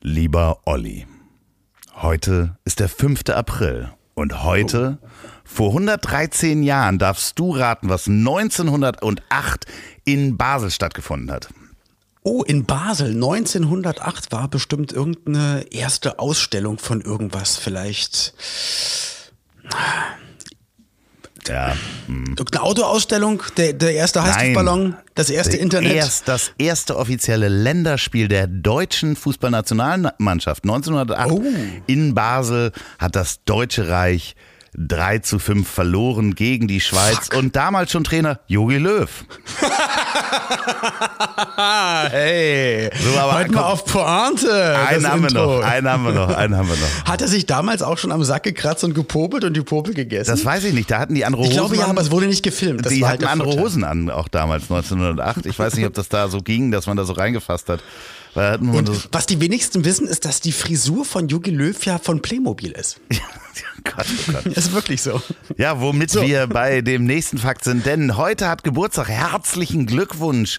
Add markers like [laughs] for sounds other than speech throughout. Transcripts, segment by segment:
Lieber Olli, heute ist der 5. April und heute, vor 113 Jahren, darfst du raten, was 1908 in Basel stattgefunden hat. Oh, in Basel 1908 war bestimmt irgendeine erste Ausstellung von irgendwas vielleicht. Ja, Irgendeine Autoausstellung, der, der erste Heißluftballon, das erste Internet. Erst das erste offizielle Länderspiel der deutschen Fußballnationalmannschaft 1908 Oh. in Basel hat das Deutsche Reich 3 zu 5 verloren gegen die Schweiz und damals schon Trainer Jogi Löw. [laughs] hey, So, aber heute mal komm. auf Pointe. Einen haben wir noch, einen haben wir noch, einen haben wir noch. Hat er sich damals auch schon am Sack gekratzt und gepopelt und die Popel gegessen? Das weiß ich nicht, da hatten die andere ich Hosen glaube ja, an. aber es wurde nicht gefilmt. Das die war hatten halt der andere Vorteil. Hosen an, auch damals 1908. Ich weiß nicht, ob das da so ging, dass man da so reingefasst hat. So, Und was die wenigsten wissen, ist, dass die Frisur von Jogi Löw ja von Playmobil ist. [laughs] Gott, oh Gott. Ist wirklich so. Ja, womit wir bei dem nächsten Fakt sind, denn heute hat Geburtstag. Herzlichen Glückwunsch.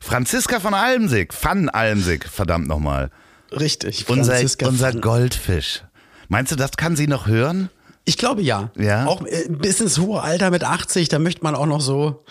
Franziska von Almsig, van Almsig, verdammt nochmal. Richtig. Unser, Franziska unser von- Goldfisch. Meinst du, das kann sie noch hören? Ich glaube ja. Ja? Auch äh, bis ins hohe Alter mit 80, da möchte man auch noch so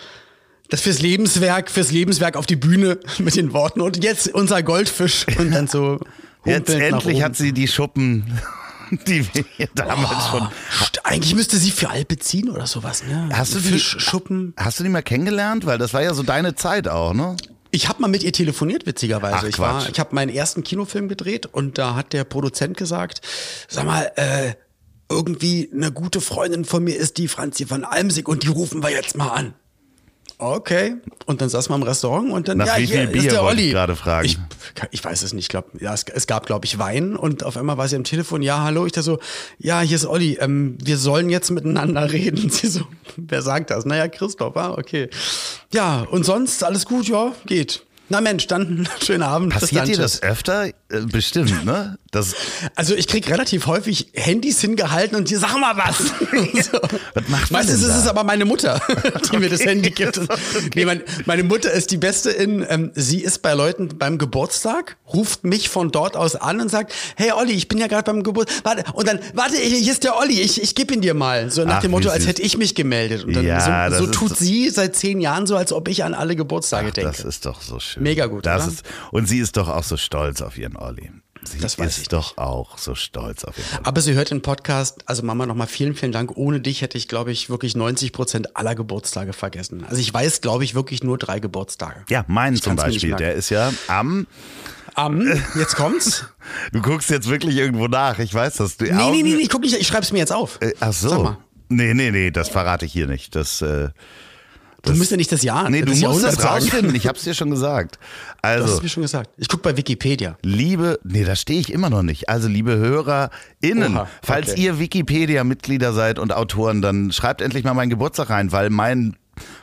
das fürs Lebenswerk, fürs Lebenswerk auf die Bühne [laughs] mit den Worten und jetzt unser Goldfisch und dann so. Jetzt endlich hat sie die Schuppen, [laughs] die wir hier damals schon. St- Eigentlich müsste sie für alt beziehen oder sowas, ne? Hast du die- Fischschuppen? Hast du die mal kennengelernt? Weil das war ja so deine Zeit auch, ne? Ich habe mal mit ihr telefoniert, witzigerweise. Ach, ich war, ich habe meinen ersten Kinofilm gedreht und da hat der Produzent gesagt, sag mal, äh, irgendwie eine gute Freundin von mir ist die Franzi von Almsig und die rufen wir jetzt mal an. Okay. Und dann saßen wir im Restaurant und dann, Nach ja, wie hier viel Bier ist der wollte ich Olli. gerade fragen. Ich, ich weiß es nicht. Ich glaube, ja, es, es gab, glaube ich, Wein und auf einmal war sie am Telefon, ja, hallo. Ich da so, ja, hier ist Olli, ähm, wir sollen jetzt miteinander [laughs] reden. Sie so, wer sagt das? Naja, Christoph, ah, okay. Ja, und sonst alles gut, ja, geht. Na Mensch, dann [laughs] schönen Abend. Passiert dir das öfter? Äh, Bestimmt, ne? Das, Also ich krieg relativ häufig Handys hingehalten und die sag mal was. [laughs] so. Was macht man Meistens ist da? es aber meine Mutter, [laughs] die mir das Handy gibt. [laughs] Nee, mein, meine Mutter ist die Beste in, ähm, sie ist bei Leuten beim Geburtstag, ruft mich von dort aus an und sagt, hey Olli, ich bin ja gerade beim Geburtstag. Warte, und dann, warte, hier ist der Olli, ich, ich gebe ihn dir mal. So nach Ach, dem Motto, als hätte ich mich gemeldet. Und dann Ja, so, so tut so- sie seit zehn Jahren so, als ob ich an alle Geburtstage ach, denke. das ist doch so schön. Mega gut, Das oder? ist, und sie ist doch auch so stolz auf ihren Olli. Sie Das weiß ist ich doch auch so stolz auf Olli. Aber sie hört den Podcast, also Mama, nochmal vielen, vielen Dank. Ohne dich hätte ich, glaube ich, wirklich 90 Prozent aller Geburtstage vergessen. Also ich weiß, glaube ich, wirklich nur drei Geburtstage. Ja, meinen Ich zum Beispiel. Der ist ja am. Am, jetzt kommt's. [laughs] Du guckst jetzt wirklich irgendwo nach. Ich weiß, dass du. nee, nee, nee, nee, ich guck nicht, ich schreib's mir jetzt auf. Äh, ach so. Nee, nee, nee, das verrate ich hier nicht. Das. Äh, Du musst ja nicht das Jahr, nee, du das musst das rausfinden. Ich hab's dir schon gesagt. Du hast Also, es mir schon gesagt. Ich guck bei Wikipedia. liebe, nee, da stehe ich immer noch nicht. Also, liebe HörerInnen, Oha, falls okay. ihr Wikipedia-Mitglieder seid und Autoren, dann schreibt endlich mal meinen Geburtstag rein, weil mein,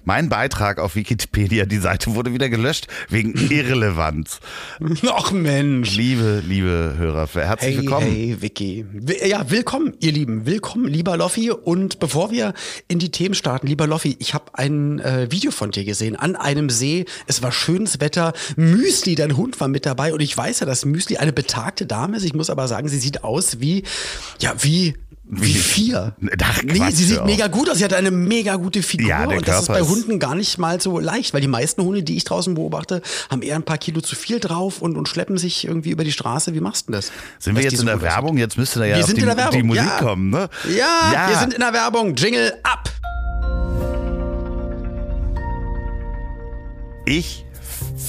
mein Beitrag auf Wikipedia, die Seite wurde wieder gelöscht wegen Irrelevanz. Ach Mensch. Liebe, liebe Hörer, herzlich Hey, willkommen. hey, Vicky. Ja, willkommen, ihr Lieben. Willkommen, lieber Loffi. Und bevor wir in die Themen starten, lieber Loffi, ich habe ein äh, Video von dir gesehen an einem See. Es war schönes Wetter. Müsli, dein Hund, war mit dabei. Und ich weiß ja, dass Müsli eine betagte Dame ist. Ich muss aber sagen, sie sieht aus wie, ja, wie, wie vier. Ach, nee, Quatsch, sie sieht mega gut aus. Sie hat eine mega gute Figur. Ja, der und das ist bei Hunden gar nicht mal so leicht, weil die meisten Hunde, die ich draußen beobachte, haben eher ein paar Kilo zu viel drauf und, und schleppen sich irgendwie über die Straße. Wie machst du das? Sind wir jetzt in der? Werbung? Jetzt müsste da ja Wir auf sind die, in der Werbung, die Musik ja. kommen, ne? Ja, wir sind in der Werbung. Jingle ab! Ich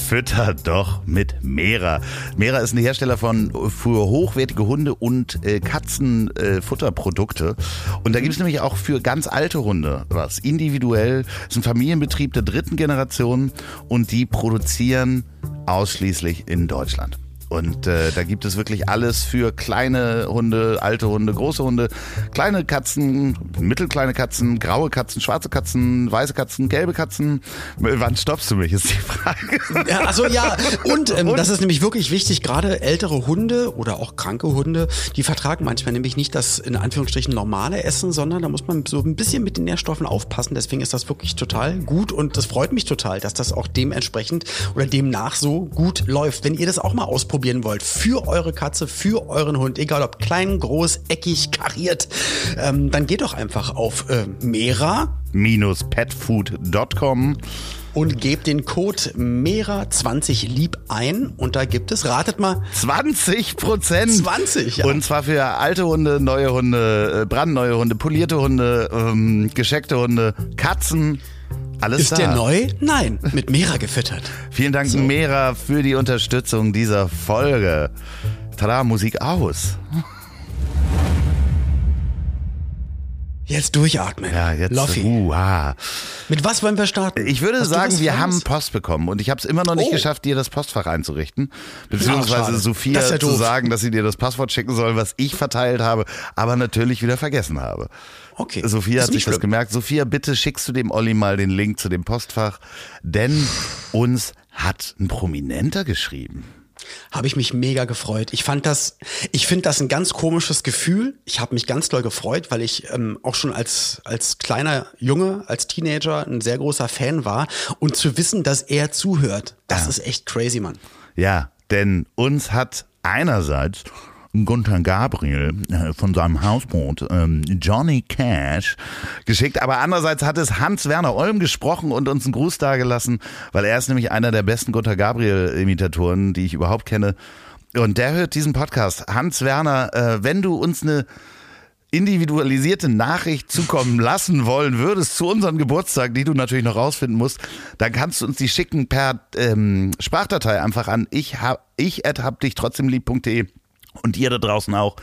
fütter doch mit Mera. Mera ist ein Hersteller von für hochwertige Hunde und äh, Katzenfutterprodukte. und da gibt es nämlich auch für ganz alte Hunde was. Individuell. Ist ein Familienbetrieb der dritten Generation und die produzieren ausschließlich in Deutschland. Und äh, da gibt es wirklich alles für kleine Hunde, alte Hunde, große Hunde, kleine Katzen, mittelkleine Katzen, graue Katzen, schwarze Katzen, weiße Katzen, gelbe Katzen. Wann stoppst du mich, ist die Frage. Ja, also ja, und, ähm, und das ist nämlich wirklich wichtig, gerade ältere Hunde oder auch kranke Hunde, die vertragen manchmal nämlich nicht das in Anführungsstrichen normale Essen, sondern da muss man so ein bisschen mit den Nährstoffen aufpassen. Deswegen ist das wirklich total gut und das freut mich total, dass das auch dementsprechend oder demnach so gut läuft. Wenn ihr das auch mal ausprobieren wollt, für eure Katze, für euren Hund, egal ob klein, groß, eckig, kariert, ähm, dann geht doch einfach auf äh, Mera petfood.com und gebt den Code MERA20LIEB ein und da gibt es, ratet mal, 20 Prozent. 20, ja. Und zwar für alte Hunde, neue Hunde, äh, brandneue Hunde, polierte Hunde, ähm, gescheckte Hunde, Katzen. Alles Ist da. der neu? Nein, mit Mera gefüttert. Vielen Dank, so. Mera, für die Unterstützung dieser Folge. Tada, Musik aus. Jetzt durchatmen. Ja, jetzt. Loffi. Uh, ah. Mit was wollen wir starten? Ich würde Hast sagen, wir haben Post bekommen und ich habe es immer noch nicht Oh. geschafft, dir das Postfach einzurichten. Beziehungsweise Ach. Sophia ja zu sagen, dass sie dir das Passwort schicken soll, was ich verteilt habe, aber natürlich wieder vergessen habe. Okay. Sophia hat sich nicht das schlimm. gemerkt. Sophia, bitte schickst du dem Olli mal den Link zu dem Postfach, denn uns hat ein Prominenter geschrieben. Habe ich mich mega gefreut. Ich fand das, ich finde das ein ganz komisches Gefühl. Ich habe mich ganz doll gefreut, weil ich ähm, auch schon als, als kleiner Junge, als Teenager ein sehr großer Fan war. Und zu wissen, dass er zuhört, das Ja. ist echt crazy, Mann. Ja, denn uns hat einerseits Gunther Gabriel äh, von seinem Hausboot ähm, Johnny Cash geschickt, aber andererseits hat es Hans-Werner Olm gesprochen und uns einen Gruß dagelassen, weil er ist nämlich einer der besten Gunther Gabriel-Imitatoren, die ich überhaupt kenne. Und der hört diesen Podcast. Hans-Werner, äh, wenn du uns eine individualisierte Nachricht zukommen [laughs] lassen wollen würdest zu unserem Geburtstag, die du natürlich noch rausfinden musst, dann kannst du uns die schicken per ähm, Sprachdatei einfach an ich hab ich hab dich trotzdem lieb.de und ihr da draußen auch.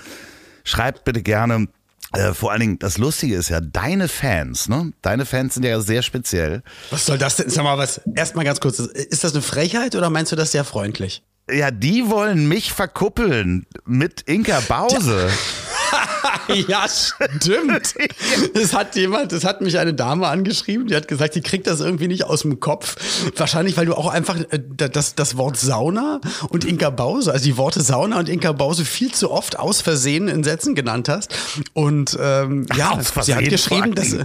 Schreibt bitte gerne. Äh, vor allen Dingen, das Lustige ist ja, deine Fans, ne? Deine Fans sind ja sehr speziell. Was soll das denn? Sag mal was. Erstmal ganz kurz. Ist das eine Frechheit oder meinst du das sehr freundlich? Ja, die wollen mich verkuppeln mit Inka Bause. ja, [laughs] stimmt. [laughs] Es hat jemand, es hat mich eine Dame angeschrieben, die hat gesagt, die kriegt das irgendwie nicht aus dem Kopf. Wahrscheinlich, weil du auch einfach äh, das, das Wort Sauna und Inka Bause, also die Worte Sauna und Inka Bause viel zu oft aus Versehen in Sätzen genannt hast. Und ähm, ja, sie hat geschrieben, dass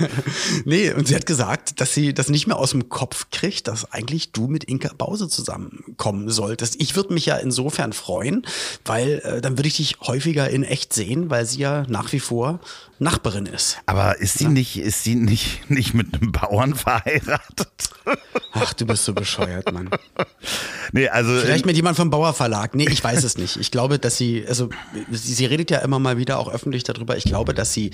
[laughs] nee, und sie hat gesagt, dass sie das nicht mehr aus dem Kopf kriegt, dass eigentlich du mit Inka Bause zusammenkommen solltest. Ich würde mich ja insofern freuen, weil äh, dann würde ich dich häufiger in echt sehen, weil sie ja nach wie vor Nachbarin ist. Aber ist sie nicht, ist sie nicht, nicht mit einem Bauern verheiratet? Ach, du bist so bescheuert, Mann. [laughs] Nee, also Vielleicht mit jemand vom Bauer Verlag. Nee, ich weiß es nicht. Ich glaube, dass sie, also sie, sie redet ja immer mal wieder auch öffentlich darüber. Ich glaube, dass sie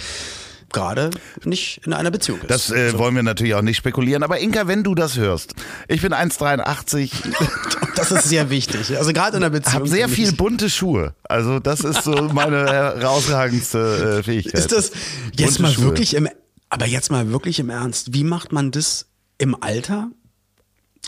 gerade nicht in einer Beziehung ist. Das äh, wollen wir natürlich auch nicht spekulieren. Aber Inka, wenn du das hörst, ich bin 1,83, [laughs] das ist sehr wichtig. Also gerade in einer Beziehung. habe sehr viel ich- bunte Schuhe. Also das ist so meine [laughs] herausragendste äh, Fähigkeit. Ist das jetzt Bunte mal Schuhe. wirklich im, aber jetzt mal wirklich im Ernst, wie macht man das im Alter?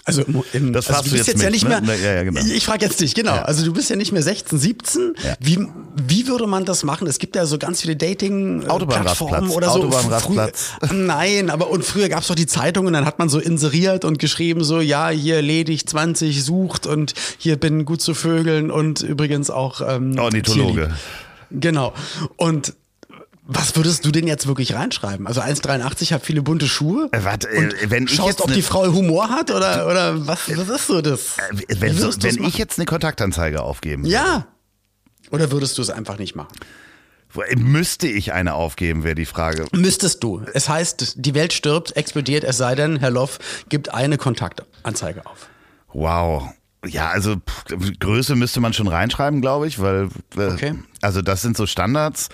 Also im, Das also du jetzt ja mich, nicht ne? mehr. Na, ja, ja, genau. Ich frage jetzt dich, genau. Ja. Also du bist ja nicht mehr 16, 17. Ja. Wie, wie würde man das machen? Es gibt ja so ganz viele Dating äh, oder so. Autobahnrastplatz. Früher- Nein, aber und früher gab es doch die Zeitungen, dann hat man so inseriert und geschrieben so, ja, hier ledig 20 sucht und hier bin gut zu Vögeln und übrigens auch ähm, Ornithologe. Tierlieb. Genau. Und was würdest du denn jetzt wirklich reinschreiben? Also 1,83 hat viele bunte Schuhe. Äh, warte, äh, Und wenn ich schaust, jetzt ob ne- die Frau Humor hat oder, oder was, was ist so das? Äh, wenn so, wenn ich jetzt eine Kontaktanzeige aufgeben Ja. Oder würdest du es einfach nicht machen? müsste ich eine aufgeben, wäre die Frage. Müsstest du. Es heißt, die Welt stirbt, explodiert, es sei denn, Herr Loff gibt eine Kontaktanzeige auf. Wow. Ja, also Größe müsste man schon reinschreiben, glaube ich, weil äh, Okay. also das sind so Standards.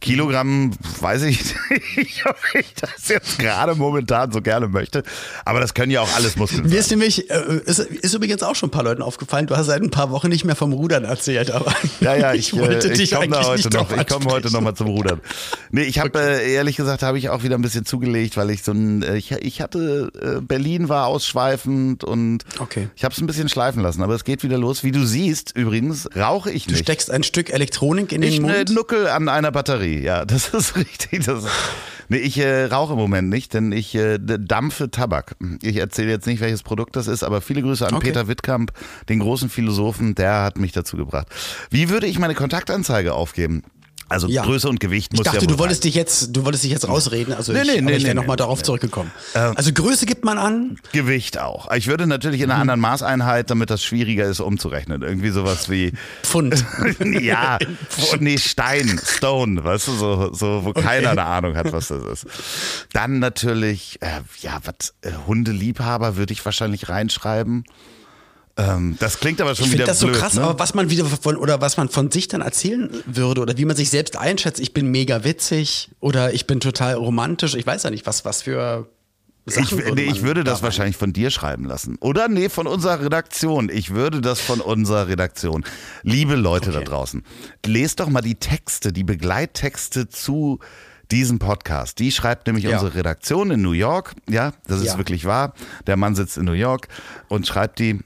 Kilogramm weiß ich [laughs] nicht, ob ich das jetzt gerade momentan so gerne möchte. Aber das können ja auch alles Muskeln Mir sein. ist nämlich, äh, ist, ist übrigens auch schon ein paar Leuten aufgefallen, du hast seit ein paar Wochen nicht mehr vom Rudern erzählt, aber [laughs] Ja, ja, [laughs] ich, wollte äh, dich ich komme da eigentlich heute nicht noch. Ich komme heute ansprechen. noch mal zum Rudern. Nee, ich habe äh, ehrlich gesagt habe ich auch wieder ein bisschen zugelegt, weil ich so ein ich, ich hatte Berlin war ausschweifend und Okay. ich habe es ein bisschen schleifen lassen, aber es geht wieder los. Wie du siehst, übrigens rauche ich Du nicht. steckst ein Stück Elektronik in den Ich Mund. nuckel an einer Batterie, ja, [laughs] das ist richtig. Das, nee, ich äh, rauche im Moment nicht, denn ich äh, dampfe Tabak. Ich erzähle jetzt nicht, welches Produkt das ist, aber viele Grüße an Okay. Peter Wittkamp, den großen Philosophen, der hat mich dazu gebracht. Wie würde ich meine Kontaktanzeige aufgeben? Also Ja. Größe und Gewicht Ich muss dachte, ja du wolltest rein. dich jetzt, du wolltest dich jetzt rausreden. Also Nee, ich, nee, nee, ich wäre nee, nochmal nee, darauf zurückgekommen. Ähm, also Größe gibt man an. Gewicht auch. Ich würde natürlich in einer anderen Maßeinheit, damit das schwieriger ist umzurechnen. Irgendwie sowas wie Pfund. [laughs] ja, [laughs] nee, Stein, Stone, weißt du, so, so wo keiner eine Ahnung hat, was das ist. Dann natürlich, äh, ja, was, äh, Hundeliebhaber würde ich wahrscheinlich reinschreiben. Ähm, das klingt aber schon Ich wieder finde das so blöd, krass, ne? aber was man wieder von oder was man von sich dann erzählen würde oder wie man sich selbst einschätzt, ich bin mega witzig oder ich bin total romantisch, ich weiß ja nicht, was was für Sachen Ich, würde nee, ich würde das da wahrscheinlich von dir schreiben lassen. Oder nee, von unserer Redaktion. Ich würde das von unserer Redaktion. Liebe Leute da Okay. draußen, lest doch mal die Texte, die Begleittexte zu diesem Podcast. Die schreibt nämlich Ja. unsere Redaktion in New York. Ja, das ist Ja. wirklich wahr. Der Mann sitzt in New York und schreibt die.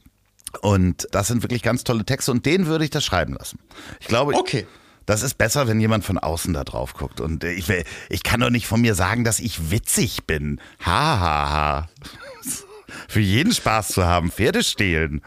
Und das sind wirklich ganz tolle Texte und den würde ich das schreiben lassen. Ich glaube, Okay. das ist besser, wenn jemand von außen da drauf guckt. Und ich, will- ich kann doch nicht von mir sagen, dass ich witzig bin. Ha, ha, ha. [laughs] Für jeden Spaß zu haben, Pferde stehlen.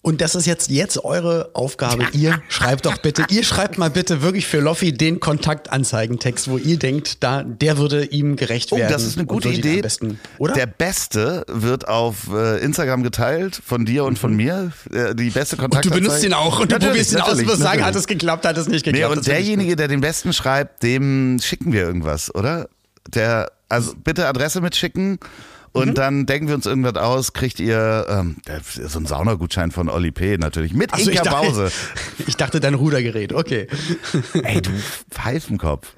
Und das ist jetzt, jetzt eure Aufgabe. Ihr schreibt doch bitte, ihr schreibt mal bitte wirklich für Loffi den Kontaktanzeigentext, wo ihr denkt, da, der würde ihm gerecht Oh, werden. das ist eine und gute Idee. Besten, oder? Der Beste wird auf äh, Instagram geteilt, von dir und von mir. Äh, die beste Mhm. und du benutzt ihn auch und du probierst ihn aus und musst sagen, hat es geklappt, hat es nicht Nee, geklappt. und finde ich derjenige, der den besten schreibt, dem schicken wir irgendwas, oder? Der, also bitte Adresse mitschicken und Mhm. dann denken wir uns irgendwas aus, kriegt ihr ähm, so einen Saunagutschein von Oli P. natürlich mit Ach so, Inka ich dachte, Bause. [laughs] ich dachte dein Rudergerät, okay. Ey, du Pfeifenkopf.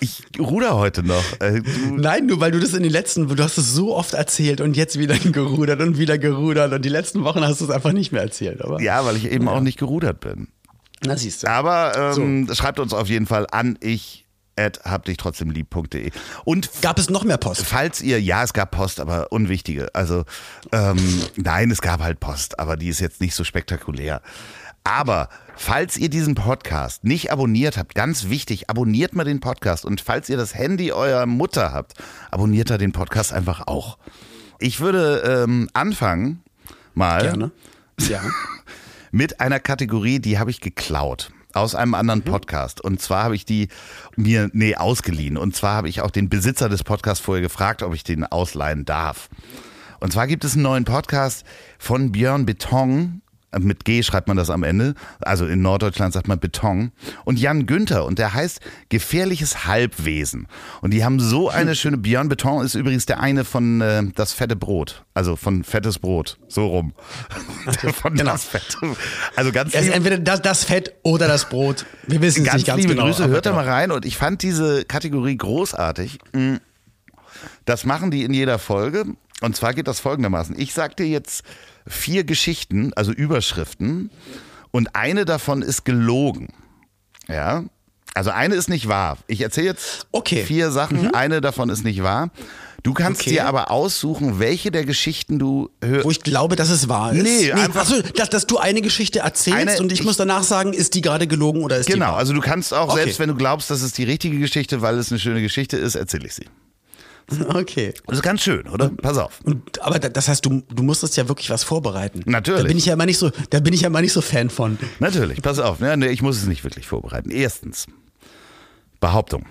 Ich ruder heute noch. Äh, du, Nein, nur weil du das in den letzten, du hast es so oft erzählt und jetzt wieder [laughs] gerudert und wieder gerudert und die letzten Wochen hast du es einfach nicht mehr erzählt, aber. ja, weil ich eben auch nicht gerudert bin. Na siehst du. Aber ähm, schreibt uns auf jeden Fall an ich at habdichtrotzdemlieb.de. Und Gab es noch mehr Post? Falls ihr, ja, es gab Post, aber unwichtige. Also, ähm, nein, es gab halt Post, aber die ist jetzt nicht so spektakulär. Aber falls ihr diesen Podcast nicht abonniert habt, ganz wichtig, abonniert mal den Podcast. Und falls ihr das Handy eurer Mutter habt, abonniert da den Podcast einfach auch. Ich würde ähm, anfangen mal Gerne. Ja. [laughs] mit einer Kategorie, die habe ich geklaut aus einem anderen Mhm. Podcast. Und zwar habe ich die mir, nee, ausgeliehen. Und zwar habe ich auch den Besitzer des Podcasts vorher gefragt, ob ich den ausleihen darf. Und zwar gibt es einen neuen Podcast von Björn Beton. Mit G schreibt man das am Ende. Also in Norddeutschland sagt man Beton. Und Jan Günther. Und der heißt Gefährliches Halbwesen. Und die haben so eine schöne. Björn Beton ist übrigens der eine von äh, Das fette Brot. Also von Fettes Brot. So rum. [laughs] von genau. Das Fette. Also ganz Es ist entweder das, das Fett oder das Brot. Wir wissen es ganz nicht ganz liebe genau. Grüße, hört da mal rein. Und ich fand diese Kategorie großartig. Mm. Das machen die in jeder Folge. Und zwar geht das folgendermaßen. Ich sag dir jetzt vier Geschichten, also Überschriften. Und eine davon ist gelogen. Ja. Also eine ist nicht wahr. Ich erzähle jetzt Okay. vier Sachen. Eine davon ist nicht wahr. Du kannst Okay. dir aber aussuchen, welche der Geschichten du hörst. Wo ich glaube, dass es wahr ist. Nee, einfach- Achso, dass, dass du eine Geschichte erzählst Eine- und ich, ich- muss danach sagen, ist die gerade gelogen oder ist die Genau, wahr? also du kannst auch, Okay. selbst wenn du glaubst, dass es die richtige Geschichte, weil es eine schöne Geschichte ist, erzähle ich sie. [laughs] Okay. Das ist ganz schön, oder? Pass auf. Und, aber da- das heißt, du, du musstest ja wirklich was vorbereiten. Natürlich. Da bin ich ja immer nicht so, da bin ich ja immer nicht so Fan von. Natürlich, pass auf. Ja, nee, ich muss es nicht wirklich vorbereiten. Erstens, Behauptung.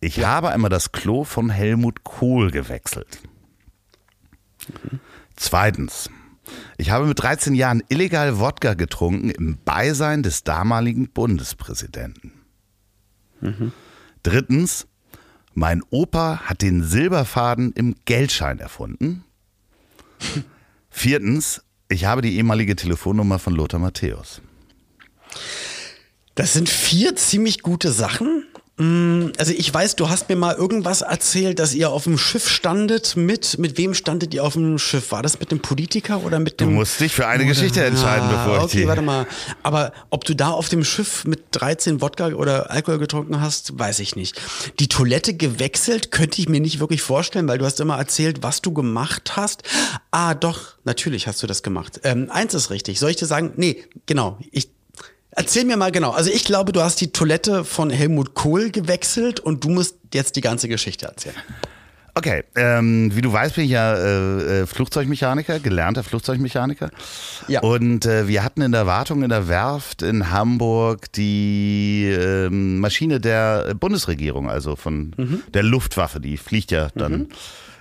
Ich habe einmal das Klo von Helmut Kohl gewechselt. Zweitens, ich habe mit 13 Jahren illegal Wodka getrunken im Beisein des damaligen Bundespräsidenten. Drittens, mein Opa hat den Silberfaden im Geldschein erfunden. Viertens, ich habe die ehemalige Telefonnummer von Lothar Matthäus. Das sind vier ziemlich gute Sachen. Also ich weiß, du hast mir mal irgendwas erzählt, dass ihr auf dem Schiff standet. Mit mit wem standet ihr auf dem Schiff? War das mit dem Politiker oder mit dem? Du musst dich für eine oder? Geschichte entscheiden, ah, bevor ich okay, warte mal. Aber ob du da auf dem Schiff mit 13 Wodka oder Alkohol getrunken hast, weiß ich nicht. Die Toilette gewechselt könnte ich mir nicht wirklich vorstellen, weil du hast immer erzählt, was du gemacht hast. Ah, doch, natürlich hast du das gemacht. Ähm, eins ist richtig. Soll ich dir sagen? Nee, genau. Ich Erzähl mir mal genau. Also ich glaube, du hast die Toilette von Helmut Kohl gewechselt und du musst jetzt die ganze Geschichte erzählen. Okay, ähm, wie du weißt, bin ich ja äh, äh, Flugzeugmechaniker, gelernter Flugzeugmechaniker. Ja. Und äh, wir hatten in der Wartung in der Werft in Hamburg die äh, Maschine der Bundesregierung, also von mhm. der Luftwaffe. Die fliegt ja dann mhm.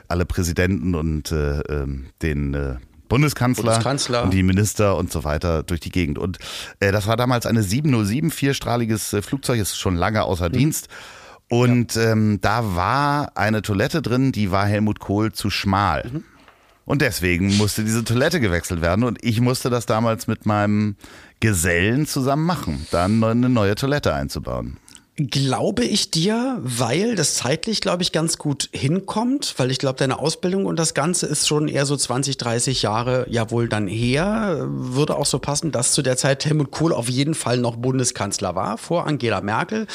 alle Präsidenten und äh, ähm, den äh, Bundeskanzler, Bundeskanzler, und die Minister und so weiter durch die Gegend. Und äh, das war damals eine 707, vierstrahliges äh, Flugzeug, ist schon lange außer mhm. Dienst. Und ja. ähm, da war eine Toilette drin, die war Helmut Kohl zu schmal. Mhm. Und deswegen musste diese Toilette gewechselt werden. Und ich musste das damals mit meinem Gesellen zusammen machen, dann eine neue Toilette einzubauen. Glaube ich dir, weil das zeitlich, glaube ich, ganz gut hinkommt, weil ich glaube, deine Ausbildung und das Ganze ist schon eher so 20, 30 Jahre ja wohl dann her. Würde auch so passen, dass zu der Zeit Helmut Kohl auf jeden Fall noch Bundeskanzler war, vor Angela Merkel.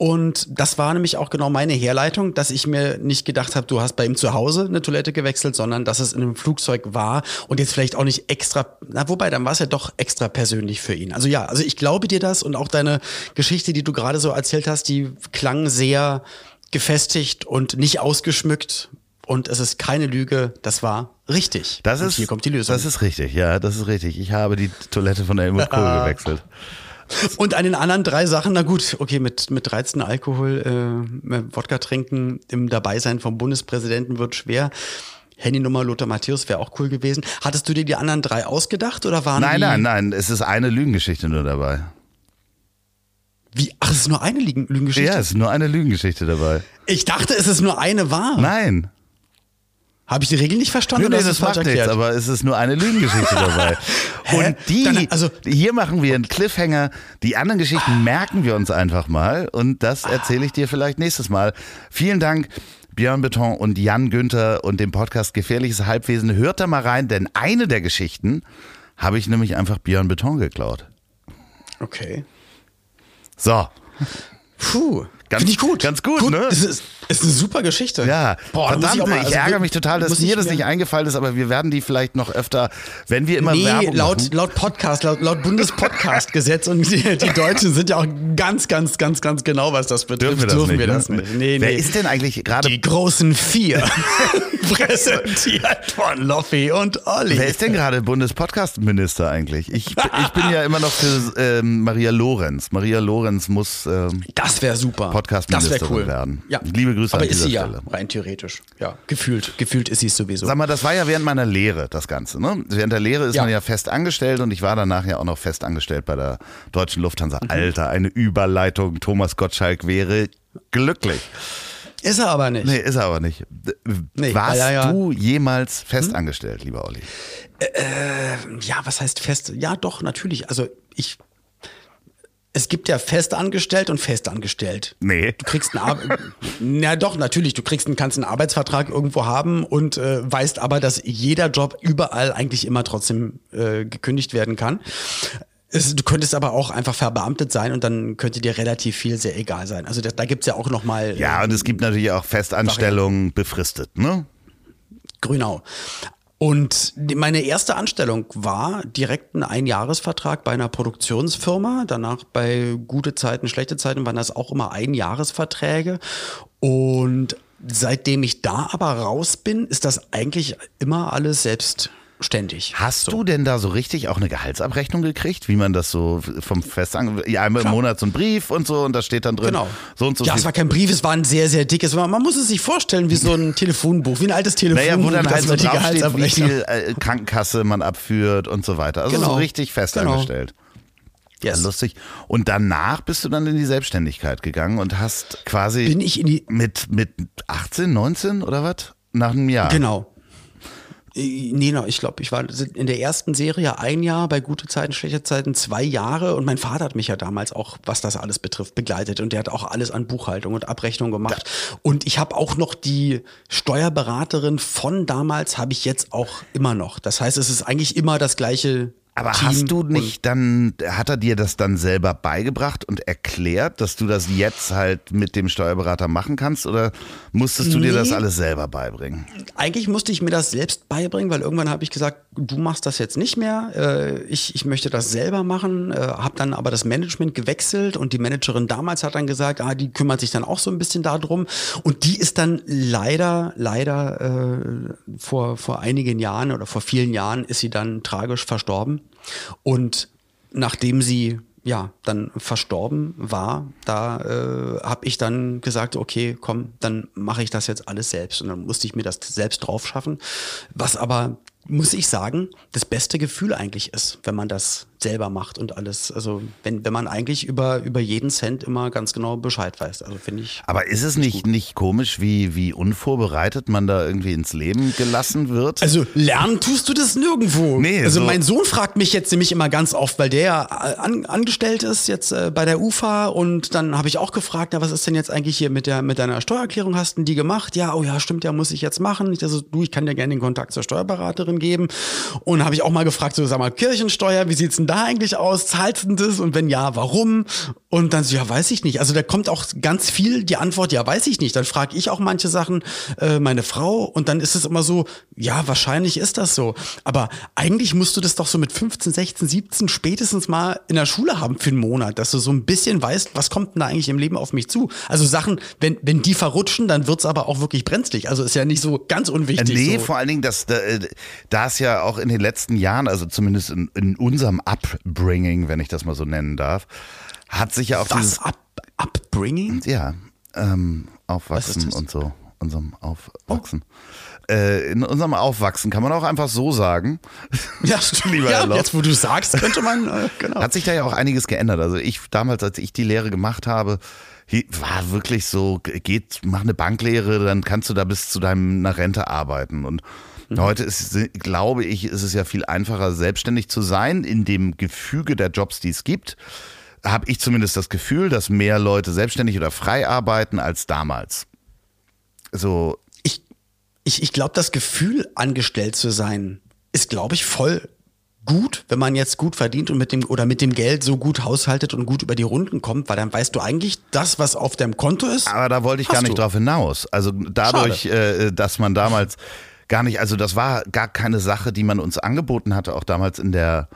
Und das war nämlich auch genau meine Herleitung, dass ich mir nicht gedacht habe, du hast bei ihm zu Hause eine Toilette gewechselt, sondern dass es in einem Flugzeug war und jetzt vielleicht auch nicht extra, na wobei, dann war es ja doch extra persönlich für ihn. Also ja, also ich glaube dir das und auch deine Geschichte, die du gerade so erzählt hast, die klang sehr gefestigt und nicht ausgeschmückt. Und es ist keine Lüge, das war richtig. Das und ist, hier kommt die Lösung. Das ist richtig, ja, das ist richtig. Ich habe die Toilette von der Helmut Kohl [laughs] gewechselt. Und an den anderen drei Sachen, na gut, okay, mit, mit 13 Alkohol, äh, Wodka trinken im Dabeisein vom Bundespräsidenten wird schwer. Handynummer Lothar Matthäus wäre auch cool gewesen. Hattest du dir die anderen drei ausgedacht oder waren Nein, die nein, nein, es ist eine Lügengeschichte nur dabei. Wie? Ach, es ist nur eine Lügengeschichte? Ja, es ist nur eine Lügengeschichte dabei. Ich dachte, es ist nur eine wahr. Nein. Habe ich die Regel nicht verstanden? Nee, nee, das macht nichts, aber es ist nur eine Lügengeschichte dabei. [laughs] Und die, Dann, also, hier machen wir einen Cliffhanger. Die anderen Geschichten merken wir uns einfach mal und das erzähle ich dir vielleicht nächstes Mal. Vielen Dank. Björn Beton und Jan Günther und dem Podcast Gefährliches Halbwesen. Hört da mal rein, denn eine der Geschichten habe ich nämlich einfach Björn Beton geklaut. Okay. So. Puh. Finde ich gut. Ganz gut, gut. ne? Es ist, ist eine super Geschichte. Ja, Boah, verdammt, ich, mal, also ich, ärgere mich total, dass mir das nicht eingefallen ist, aber wir werden die vielleicht noch öfter, wenn wir immer nee, Werbung laut, machen. laut Podcast, laut, laut Bundespodcast-Gesetz und die, die, Deutschen sind ja auch ganz, ganz, ganz, ganz genau, was das betrifft. Dürfen wir das Dürfen nicht? Wir das nicht. Nee, Wer nee. ist denn eigentlich gerade... Die großen vier. [laughs] Präsentiert von Loffi und Olli. Wer ist denn gerade Bundespodcast-Minister eigentlich? Ich, ich bin ja immer noch für ähm, Maria Lorenz. Maria Lorenz muss ähm, das wäre super. Podcast-Ministerin cool. werden. Ja. Liebe Grüße Aber an ist sie Stelle. ja, rein theoretisch. Ja, gefühlt. Gefühlt ist sie es sowieso. Sag mal, das war ja während meiner Lehre, das Ganze. Ne? Während der Lehre ist ja. man ja fest angestellt und ich war danach ja auch noch fest angestellt bei der Deutschen Lufthansa. Mhm. Alter, eine Überleitung. Thomas Gottschalk wäre glücklich. Ist er aber nicht. Nee, ist er aber nicht. Nee, Warst ja, ja. du jemals festangestellt, hm? lieber Olli? Äh, äh, ja, was heißt fest? Ja, doch, natürlich. Also ich es gibt ja festangestellt und festangestellt. Nee. Du kriegst einen Ar Na doch, natürlich. Du kriegst einen, kannst einen Arbeitsvertrag irgendwo haben und äh, weißt aber, dass jeder Job überall eigentlich immer trotzdem äh, gekündigt werden kann. Es, du könntest aber auch einfach verbeamtet sein und dann könnte dir relativ viel sehr egal sein. Also da, da gibt's ja auch noch mal. Ja, und es gibt natürlich auch Festanstellungen befristet, ne? Genau. Und meine erste Anstellung war direkt ein Einjahresvertrag bei einer Produktionsfirma. Danach bei gute Zeiten, schlechte Zeiten waren das auch immer Einjahresverträge. Und seitdem ich da aber raus bin, ist das eigentlich immer alles selbst ständig. Hast so. du denn da so richtig auch eine Gehaltsabrechnung gekriegt, wie man das so vom Festangestellten, ja, einmal Klar. im Monat so ein Brief und so und da steht dann drin genau. so und so. Ja, es war kein Brief, es war ein sehr, sehr dickes, man muss es sich vorstellen wie so ein [laughs] Telefonbuch, wie ein altes Telefonbuch. Naja, wo dann halt so draufsteht, wie viel äh, Krankenkasse man abführt und so weiter. Also genau. so richtig festangestellt. Genau. Yes. Ja, lustig. Und danach bist du dann in die Selbstständigkeit gegangen und hast quasi Bin ich in die mit, mit 18, 19 oder was? Nach einem Jahr. Genau. Äh, nee, no, ich glaube, ich war in der ersten Serie ein Jahr, bei gute Zeiten, schlechte Zeiten zwei Jahre und mein Vater hat mich ja damals auch, was das alles betrifft, begleitet und der hat auch alles an Buchhaltung und Abrechnung gemacht. Da. Und ich habe auch noch die Steuerberaterin von damals, habe ich jetzt auch immer noch. Das heißt, es ist eigentlich immer das gleiche aber Team hast du nicht dann, hat er dir das dann selber beigebracht und erklärt, dass du das jetzt halt mit dem Steuerberater machen kannst oder musstest du nee. dir das alles selber beibringen? Eigentlich musste ich mir das selbst beibringen, weil irgendwann habe ich gesagt, du machst das jetzt nicht mehr, äh, ich, ich möchte das selber machen, äh, habe dann aber das Management gewechselt und die Managerin damals hat dann gesagt, ah, die kümmert sich dann auch so ein bisschen darum und die ist dann leider, leider äh, vor, vor einigen Jahren oder vor vielen Jahren ist sie dann tragisch verstorben. Und nachdem sie ja dann verstorben war, da äh, habe ich dann gesagt, okay, komm, dann mache ich das jetzt alles selbst. Und dann musste ich mir das selbst drauf schaffen. Was aber, muss ich sagen, das beste Gefühl eigentlich ist, wenn man das selber macht und alles. Also wenn, wenn man eigentlich über, über jeden Cent immer ganz genau Bescheid weiß. Also finde ich. Aber ist es nicht, nicht komisch, wie, wie unvorbereitet man da irgendwie ins Leben gelassen wird? Also lernen tust du das nirgendwo. Nee, also so mein Sohn fragt mich jetzt nämlich immer ganz oft, weil der ja an, angestellt ist jetzt äh, bei der UFA und dann habe ich auch gefragt, na, was ist denn jetzt eigentlich hier mit der mit deiner Steuererklärung? Hast du die gemacht? Ja, oh ja, stimmt, ja, muss ich jetzt machen. Ich also, du, ich kann dir gerne den Kontakt zur Steuerberaterin geben. Und habe ich auch mal gefragt, so sag mal, Kirchensteuer, wie sieht's denn da eigentlich aus? Zahlst du das? Und wenn ja, warum? Und dann so, ja, weiß ich nicht. Also da kommt auch ganz viel die Antwort, ja, weiß ich nicht. Dann frage ich auch manche Sachen äh, meine Frau und dann ist es immer so, ja, wahrscheinlich ist das so. Aber eigentlich musst du das doch so mit 15, 16, 17 spätestens mal in der Schule haben für einen Monat, dass du so ein bisschen weißt, was kommt denn da eigentlich im Leben auf mich zu. Also Sachen, wenn, wenn die verrutschen, dann wird's aber auch wirklich brenzlig. Also ist ja nicht so ganz unwichtig. Nee, so. vor allen Dingen, dass da, äh, da es ja auch in den letzten Jahren, also zumindest in, in unserem Upbringing, wenn ich das mal so nennen darf, hat sich ja auch Was? Up, Upbringing? Ja, ähm, Aufwachsen und so. Unserem Aufwachsen. Oh. Äh, in unserem Aufwachsen kann man auch einfach so sagen. Ja, [laughs] lieber ja, jetzt wo du sagst, könnte man, äh, [laughs] genau. Hat sich da ja auch einiges geändert. Also ich damals, als ich die Lehre gemacht habe, war wirklich so, geht, mach eine Banklehre, dann kannst du da bis zu deiner Rente arbeiten. Und Mhm. Heute ist, glaube ich, ist es ja viel einfacher, selbstständig zu sein in dem Gefüge der Jobs, die es gibt. Habe ich zumindest das Gefühl, dass mehr Leute selbstständig oder frei arbeiten als damals. So. Ich, ich, ich glaube, das Gefühl, angestellt zu sein, ist, glaube ich, voll gut, wenn man jetzt gut verdient und mit dem oder mit dem Geld so gut haushaltet und gut über die Runden kommt, weil dann weißt du eigentlich das, was auf deinem Konto ist. Aber da wollte ich gar nicht du. drauf hinaus. Also dadurch, äh, dass man damals gar nicht, also das war gar keine Sache, die man uns angeboten hatte, auch damals in der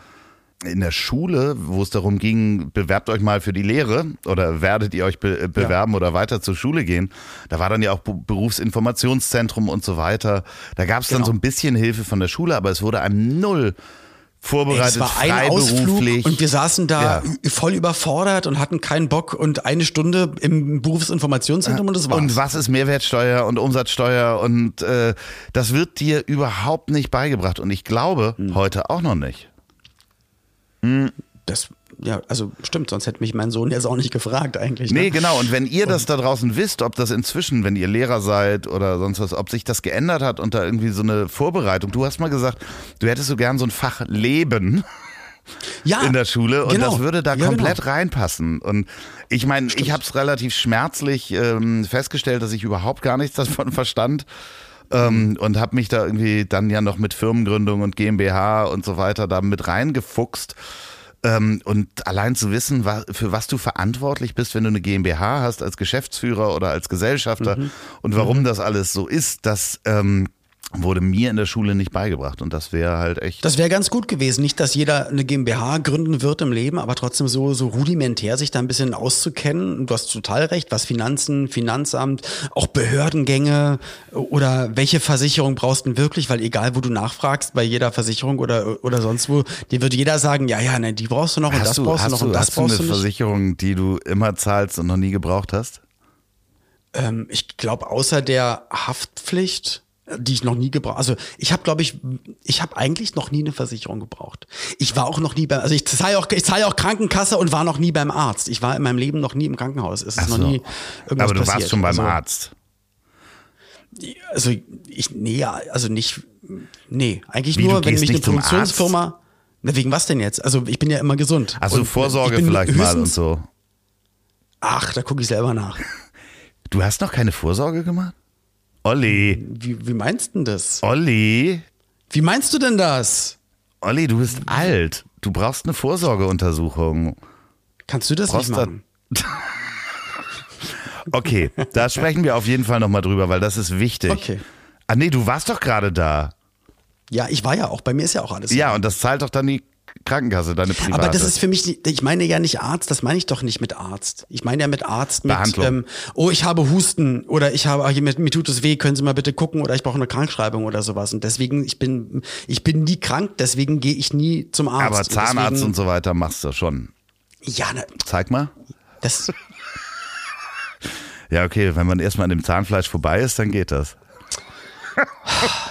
in der Schule, wo es darum ging, bewerbt euch mal für die Lehre oder werdet ihr euch be äh, bewerben ja. oder weiter zur Schule gehen. Da war dann ja auch Berufsinformationszentrum und so weiter. Da gab es genau. dann so ein bisschen Hilfe von der Schule, aber es wurde einem null vorbereitet, es war ein Ausflug und wir saßen da ja. voll überfordert und hatten keinen Bock und eine Stunde im Berufsinformationszentrum und das war's. Und was ist Mehrwertsteuer und Umsatzsteuer und äh, das wird dir überhaupt nicht beigebracht und ich glaube hm. heute auch noch nicht. Hm. Das ja, also stimmt, sonst hätte mich mein Sohn jetzt auch nicht gefragt eigentlich. Ne? Nee, genau. Und wenn ihr das da draußen wisst, ob das inzwischen, wenn ihr Lehrer seid oder sonst was, ob sich das geändert hat und da irgendwie so eine Vorbereitung. Du hast mal gesagt, du hättest so gern so ein Fach Leben. [laughs] Ja, in der Schule und genau. das würde da ja, komplett genau. reinpassen. Und ich meine, ich habe es relativ schmerzlich ähm, festgestellt, dass ich überhaupt gar nichts davon [laughs] verstand. Ähm, und habe mich da irgendwie dann ja noch mit Firmengründung und GmbH und so weiter da mit reingefuchst. Ähm, und allein zu wissen, für was du verantwortlich bist, wenn du eine GmbH hast als Geschäftsführer oder als Gesellschafter mhm. und warum mhm. das alles so ist, das ähm, wurde mir in der Schule nicht beigebracht und das wäre halt echt. Das wäre ganz gut gewesen. Nicht, dass jeder eine GmbH gründen wird im Leben, aber trotzdem so, so rudimentär sich da ein bisschen auszukennen. Du hast total recht, was Finanzen, Finanzamt, auch Behördengänge oder welche Versicherung brauchst du wirklich, weil egal wo du nachfragst, bei jeder Versicherung oder, oder sonst wo, dir wird jeder sagen, ja, ja, ne, die brauchst du noch und hast das du, brauchst du noch du, und das brauchst du. Hast du eine Versicherung, die du immer zahlst und noch nie gebraucht hast? Ähm, ich glaube, außer der Haftpflicht die ich noch nie gebraucht. Also ich habe, glaube ich, ich habe eigentlich noch nie eine Versicherung gebraucht. Ich war auch noch nie beim, also ich zahle auch, ich zahle auch Krankenkasse und war noch nie beim Arzt. Ich war in meinem Leben noch nie im Krankenhaus. Es ist so. noch nie irgendwas Aber du passiert. warst schon beim also, Arzt. Also ich, nee, also nicht, nee, eigentlich Wie, nur, wenn mich eine Produktionsfirma, na, wegen was denn jetzt? Also ich bin ja immer gesund. Also Vorsorge vielleicht mal und so. Ach, da gucke ich selber nach. [laughs] Du hast noch keine Vorsorge gemacht? Olli, Wie, wie meinst du denn das? Olli, Wie meinst du denn das? Olli, du bist alt. Du brauchst eine Vorsorgeuntersuchung. Kannst du das nicht Prostat- machen? [laughs] Okay, da sprechen wir auf jeden Fall nochmal drüber, weil das ist wichtig. Okay. Ah nee, du warst doch gerade da. Ja, ich war ja auch, bei mir ist ja auch alles. Ja, und das zahlt doch dann die Krankenkasse, deine private. Aber das ist für mich, ich meine ja nicht Arzt, das meine ich doch nicht mit Arzt. Ich meine ja mit Arzt mit, Behandlung. ähm, oh, ich habe Husten oder ich habe, hier, mir, mir tut es weh, können Sie mal bitte gucken oder ich brauche eine Krankschreibung oder sowas. Und deswegen, ich bin, ich bin nie krank, deswegen gehe ich nie zum Arzt. Aber Und Zahnarzt deswegen, und so weiter machst du schon. Ja, na, Zeig mal. das, Ja, okay, wenn man erstmal an dem Zahnfleisch vorbei ist, dann geht das.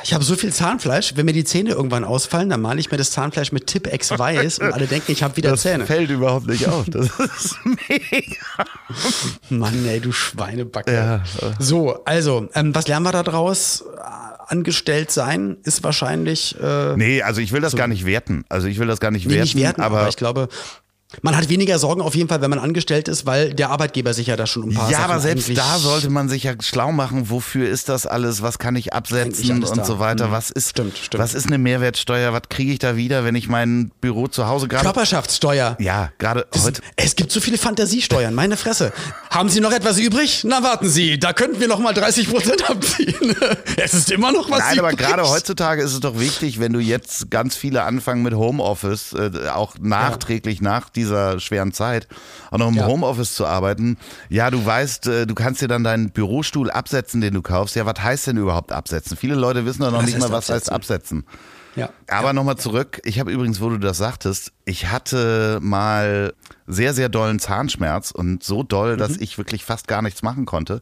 Ich habe so viel Zahnfleisch, wenn mir die Zähne irgendwann ausfallen, dann male ich mir das Zahnfleisch mit Tipp-Ex weiß und alle denken, ich habe wieder Das Zähne. fällt überhaupt nicht auf. Das [laughs] ist mega. Mann, ey, du Schweinebacke. Ja. So, also, ähm, was lernen wir da draus? Äh, Angestellt sein ist wahrscheinlich äh, Nee, also ich will das gar nicht werten. Also ich will das gar nicht nee, werten, nicht werten, aber, aber, ich glaube, man hat weniger Sorgen auf jeden Fall, wenn man angestellt ist, weil der Arbeitgeber sich ja da schon ein paar ja, Sachen aber selbst da sollte man sich ja schlau machen, wofür ist das alles, was kann ich absetzen und da. so weiter. Mhm. Was ist, Stimmt, stimmt. was ist eine Mehrwertsteuer? Was kriege ich da wieder, wenn ich mein Büro zu Hause gerade. Körperschaftssteuer. Ja, gerade heute. Es gibt so viele Fantasiesteuern, meine Fresse. Haben Sie noch etwas übrig? Na, warten Sie, da könnten wir noch mal 30 Prozent [laughs] abziehen. es ist immer noch was Nein, aber übrig. gerade heutzutage ist es doch wichtig, wenn du jetzt ganz viele anfangen mit Homeoffice, äh, auch nachträglich nach dieser schweren Zeit, auch noch im Ja. Homeoffice zu arbeiten. Ja, du weißt, äh, du kannst dir dann deinen Bürostuhl absetzen, den du kaufst. Ja, was heißt denn überhaupt absetzen? Viele Leute wissen doch noch Was nicht mal, was heißt absetzen. Ja. Aber nochmal zurück. Ich habe übrigens, wo du das sagtest, ich hatte mal sehr, sehr dollen Zahnschmerz und so doll, Mhm. dass ich wirklich fast gar nichts machen konnte.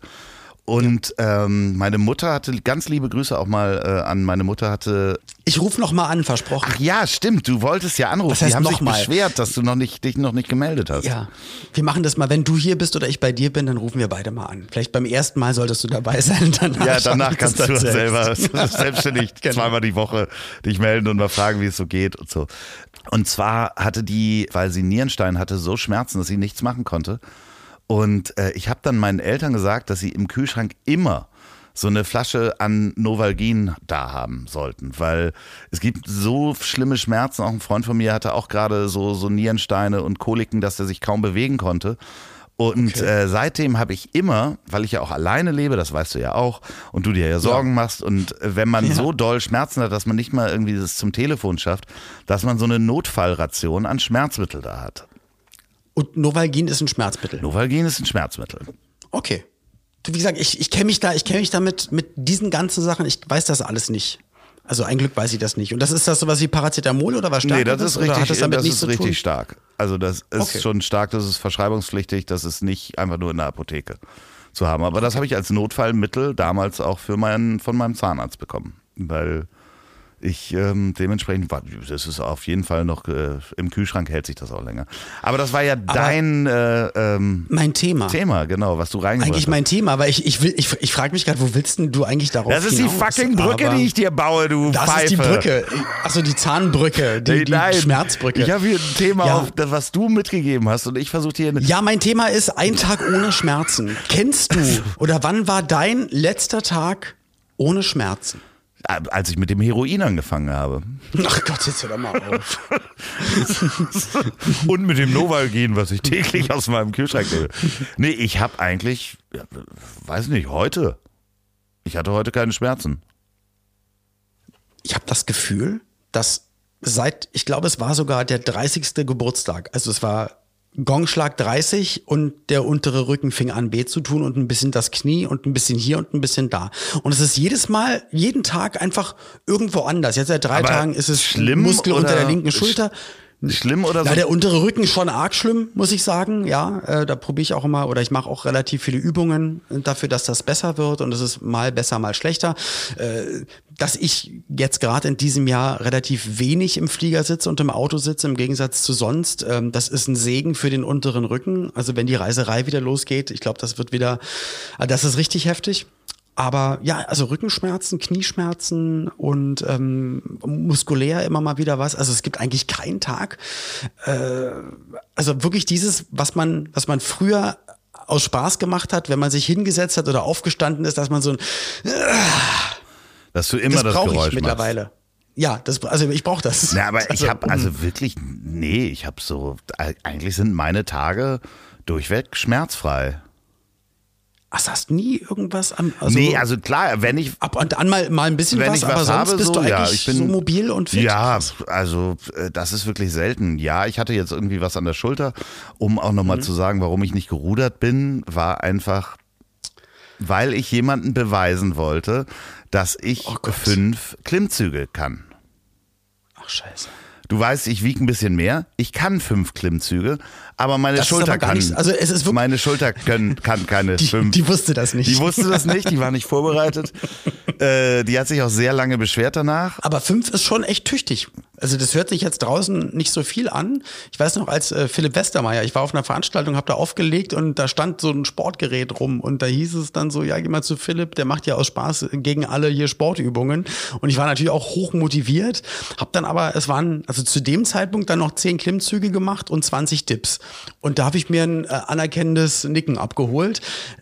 Und ähm, meine Mutter hatte, ganz liebe Grüße auch mal äh, an meine Mutter hatte. Ich rufe noch mal an, versprochen. Ach ja, stimmt, du wolltest ja anrufen. Was heißt Die haben noch sich mal? beschwert, dass du noch nicht, dich noch nicht gemeldet hast. Ja, wir machen das mal. Wenn du hier bist oder ich bei dir bin, dann rufen wir beide mal an. Vielleicht beim ersten Mal solltest du dabei sein. Danach Ja, danach kannst du dann selber [laughs] [laughs] selbstständig Genau. zweimal die Woche dich melden und mal fragen, wie es so geht und so. Und zwar hatte die, weil sie Nierenstein hatte, so Schmerzen, dass sie nichts machen konnte. Und äh, ich habe dann meinen Eltern gesagt, dass sie im Kühlschrank immer so eine Flasche an Novalgin da haben sollten, weil es gibt so schlimme Schmerzen. Auch ein Freund von mir hatte auch gerade so, so Nierensteine und Koliken, dass er sich kaum bewegen konnte. Und äh, seitdem habe ich immer, weil ich ja auch alleine lebe, das weißt du ja auch, und du dir ja Sorgen machst, und äh, wenn man so doll Schmerzen hat, dass man nicht mal irgendwie das zum Telefon schafft, dass man so eine Notfallration an Schmerzmittel da hat. Und Novalgin ist ein Schmerzmittel. Novalgin ist ein Schmerzmittel. Okay. Wie gesagt, ich, ich kenne mich da, ich kenne mich damit mit diesen ganzen Sachen, ich weiß das alles nicht. Also ein Glück weiß ich das nicht. Und das ist das sowas wie Paracetamol oder was Nee, Stärkeres? das ist richtig, hat das damit das ist richtig tun? stark. Also das ist Okay. schon stark, das ist verschreibungspflichtig, das ist nicht einfach nur in der Apotheke zu haben. Aber das habe ich als Notfallmittel damals auch für meinen, von meinem Zahnarzt bekommen. Weil ich ähm, dementsprechend, war- das ist auf jeden Fall noch, äh, im Kühlschrank hält sich das auch länger. Aber das war ja dein äh, ähm, Mein Thema. Thema, genau, was du reingebracht Eigentlich hast. mein Thema, aber ich, ich will, ich, ich frage mich gerade, wo willst denn du eigentlich darauf Das ist die fucking Brücke, Aber die ich dir baue, du Das Pfeife. ist die Brücke. Achso, die Zahnbrücke, die, die Nein, Schmerzbrücke. Ich habe hier ein Thema, Ja. auf, das, was du mitgegeben hast und ich versuche hier eine Ja, mein Thema ist ein Tag ohne Schmerzen. Kennst du [laughs] oder wann war dein letzter Tag ohne Schmerzen? Als ich mit dem Heroin angefangen habe. Ach Gott, jetzt hör doch mal auf. [laughs] Und mit dem Novalgin, was ich täglich aus meinem Kühlschrank nehme. Nee, ich habe eigentlich, weiß nicht, heute. Ich hatte heute keine Schmerzen. Ich habe das Gefühl, dass seit, ich glaube, es war sogar der 30. Geburtstag, also es war Gongschlag 30 und der untere Rücken fing an weh zu tun und ein bisschen das Knie und ein bisschen hier und ein bisschen da. Und es ist jedes Mal, jeden Tag einfach irgendwo anders. Jetzt seit drei Aber Tagen ist es schlimm Muskel unter der linken sch- Schulter. Schlimm oder so? Ja, der untere Rücken schon arg schlimm, muss ich sagen. Ja, äh, da probiere ich auch immer oder ich mache auch relativ viele Übungen dafür, dass das besser wird und es ist mal besser, mal schlechter. Äh, dass ich jetzt gerade in diesem Jahr relativ wenig im Flieger sitze und im Auto sitze, im Gegensatz zu sonst, ähm, das ist ein Segen für den unteren Rücken. Also wenn die Reiserei wieder losgeht, ich glaube, das wird wieder, äh, das ist richtig heftig. Aber ja, also Rückenschmerzen, Knieschmerzen und ähm, muskulär immer mal wieder was. Also es gibt eigentlich keinen Tag. Äh, also wirklich dieses, was man, was man früher aus Spaß gemacht hat, wenn man sich hingesetzt hat oder aufgestanden ist, dass man so ein dass du immer das, das Geräusch ich mittlerweile. Machst. Ja, das, also ich brauche das. Na, aber also, ich habe also wirklich, nee, ich habe so, eigentlich sind meine Tage durchweg schmerzfrei. Ach, hast nie irgendwas an? Also nee, also klar, wenn ich ab und an mal, mal ein bisschen wenn was, ich aber was sonst habe, bist so, du eigentlich ja, ich bin, so mobil und fit. Ja, also äh, das ist wirklich selten. Ja, ich hatte jetzt irgendwie was an der Schulter, um auch nochmal mhm. zu sagen, warum ich nicht gerudert bin, war einfach, weil ich jemanden beweisen wollte, dass ich Oh fünf Klimmzüge kann. Ach scheiße. Du weißt, ich wiege ein bisschen mehr. Ich kann fünf Klimmzüge, aber meine Das Schulter aber kann. nicht- also es ist wirklich- meine Schulter können, kann keine Die, fünf. die wusste das nicht. Die wusste das nicht, die war nicht vorbereitet. [laughs] äh, die hat sich auch sehr lange beschwert danach. Aber fünf ist schon echt tüchtig. Also das hört sich jetzt draußen nicht so viel an. Ich weiß noch, als äh, Philipp Westermeier, ich war auf einer Veranstaltung, habe da aufgelegt und da stand so ein Sportgerät rum und da hieß es dann so, ja, geh mal zu Philipp, der macht ja aus Spaß gegen alle hier Sportübungen. Und ich war natürlich auch hoch motiviert, habe dann aber, es waren also zu dem Zeitpunkt dann noch zehn Klimmzüge gemacht und 20 Dips. Und da habe ich mir ein äh, anerkennendes Nicken abgeholt.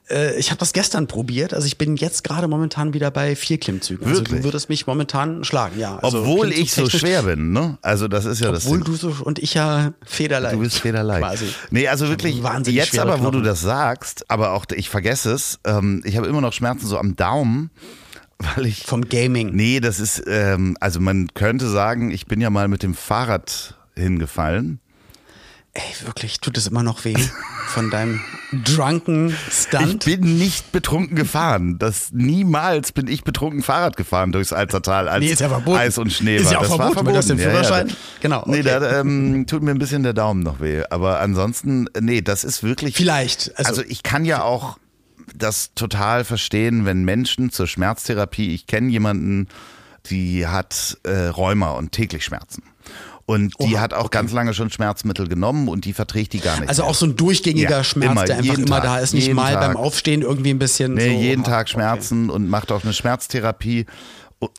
Äh, ich habe das gestern probiert, also ich bin jetzt gerade momentan wieder bei vier Klimmzügen. Also Wirklich? du würdest mich momentan schlagen, ja. Also Obwohl ich so schwer bin, ne? Also das ist ja das. obwohl du so und ich ja federleicht. Du bist federleicht. Quasi. Nee, also wirklich, wahnsinnig jetzt aber, wo du das sagst, aber auch ich vergesse es, ähm, ich habe immer noch Schmerzen so am Daumen, weil ich. Vom Gaming. Nee, das ist, ähm, also man könnte sagen, ich bin ja mal mit dem Fahrrad hingefallen. Ey, wirklich, tut es immer noch weh von deinem drunken Ich Stunt? bin nicht betrunken gefahren. Das niemals bin ich betrunken Fahrrad gefahren durchs Alzertal, als Nee, ist ja verboten. Eis und Schnee Ist war. ja auch das verboten, war wenn das den verboten. Führerschein- genau, Nee, okay. da ähm, tut mir ein bisschen der Daumen noch weh. Aber ansonsten, nee, das ist wirklich. Vielleicht. Also, Also ich kann ja auch das total verstehen, wenn Menschen zur Schmerztherapie, ich kenne jemanden, die hat äh, Rheuma und täglich Schmerzen. Und die Oha, hat auch ganz lange schon Schmerzmittel genommen und die verträgt die gar nicht. also mehr. auch so ein durchgängiger Ja, Schmerz, immer, der einfach immer Tag, da ist, nicht mal Tag. beim Aufstehen irgendwie ein bisschen Nee, so. jeden Oha, Tag okay. Schmerzen und macht auch eine Schmerztherapie.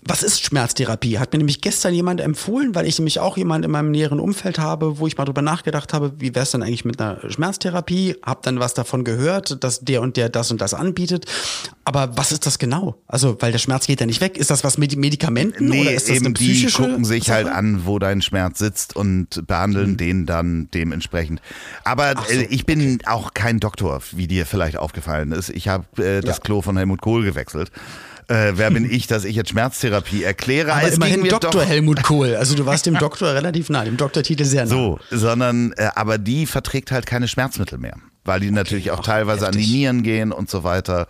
Was ist Schmerztherapie? Hat mir nämlich gestern jemand empfohlen, weil ich nämlich auch jemand in meinem näheren Umfeld habe, wo ich mal drüber nachgedacht habe, wie wäre es denn eigentlich mit einer Schmerztherapie? Hab dann was davon gehört, dass der und der das und das anbietet. Aber was ist das genau? Also, weil der Schmerz geht ja nicht weg. Ist das was mit Medikamenten Nee, oder ist das eben eine die psychische gucken sich Sache? halt an, wo dein Schmerz sitzt und behandeln den dann dementsprechend. Aber so, äh, ich bin auch kein Doktor, wie dir vielleicht aufgefallen ist. Ich habe äh, das Ja. Klo von Helmut Kohl gewechselt. Äh, wer bin ich, dass ich jetzt Schmerztherapie erkläre? Aber Es immerhin Dr. Helmut Kohl. Also du warst dem [laughs] Doktor relativ nah, dem Doktortitel sehr nah. So, sondern äh, aber die verträgt halt keine Schmerzmittel mehr, weil die natürlich auch teilweise an die heftig. Mhm. Nieren gehen und so weiter.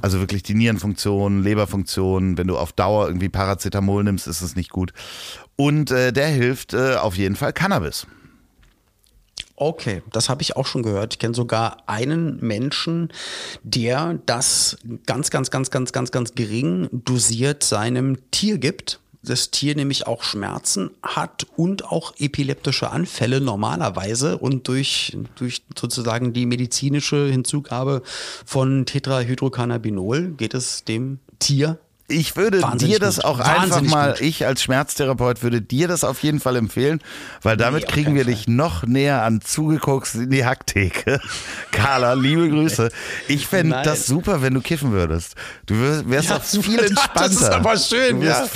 Also wirklich die Nierenfunktion, Leberfunktion. Wenn du auf Dauer irgendwie Paracetamol nimmst, ist es nicht gut. Und äh, der hilft äh, auf jeden Fall Cannabis. Okay, das habe ich auch schon gehört. Ich kenne sogar einen Menschen, der das ganz, ganz, ganz, ganz, ganz, ganz gering dosiert seinem Tier gibt. Das Tier nämlich auch Schmerzen hat und auch epileptische Anfälle normalerweise und durch, durch sozusagen die medizinische Hinzugabe von Tetrahydrocannabinol geht es dem Tier Ich würde Wahnsinnig dir das gut. auch einfach Wahnsinnig mal, gut. ich als Schmerztherapeut würde dir das auf jeden Fall empfehlen, weil damit Nee, kriegen wir Fall. dich noch näher an zugeguckt in die Hacktheke. [laughs] Carla, liebe Grüße. Ich fände das super, wenn du kiffen würdest. Du wärst, [laughs] wärst auch viel entspannter. Das ist aber schön. Ja.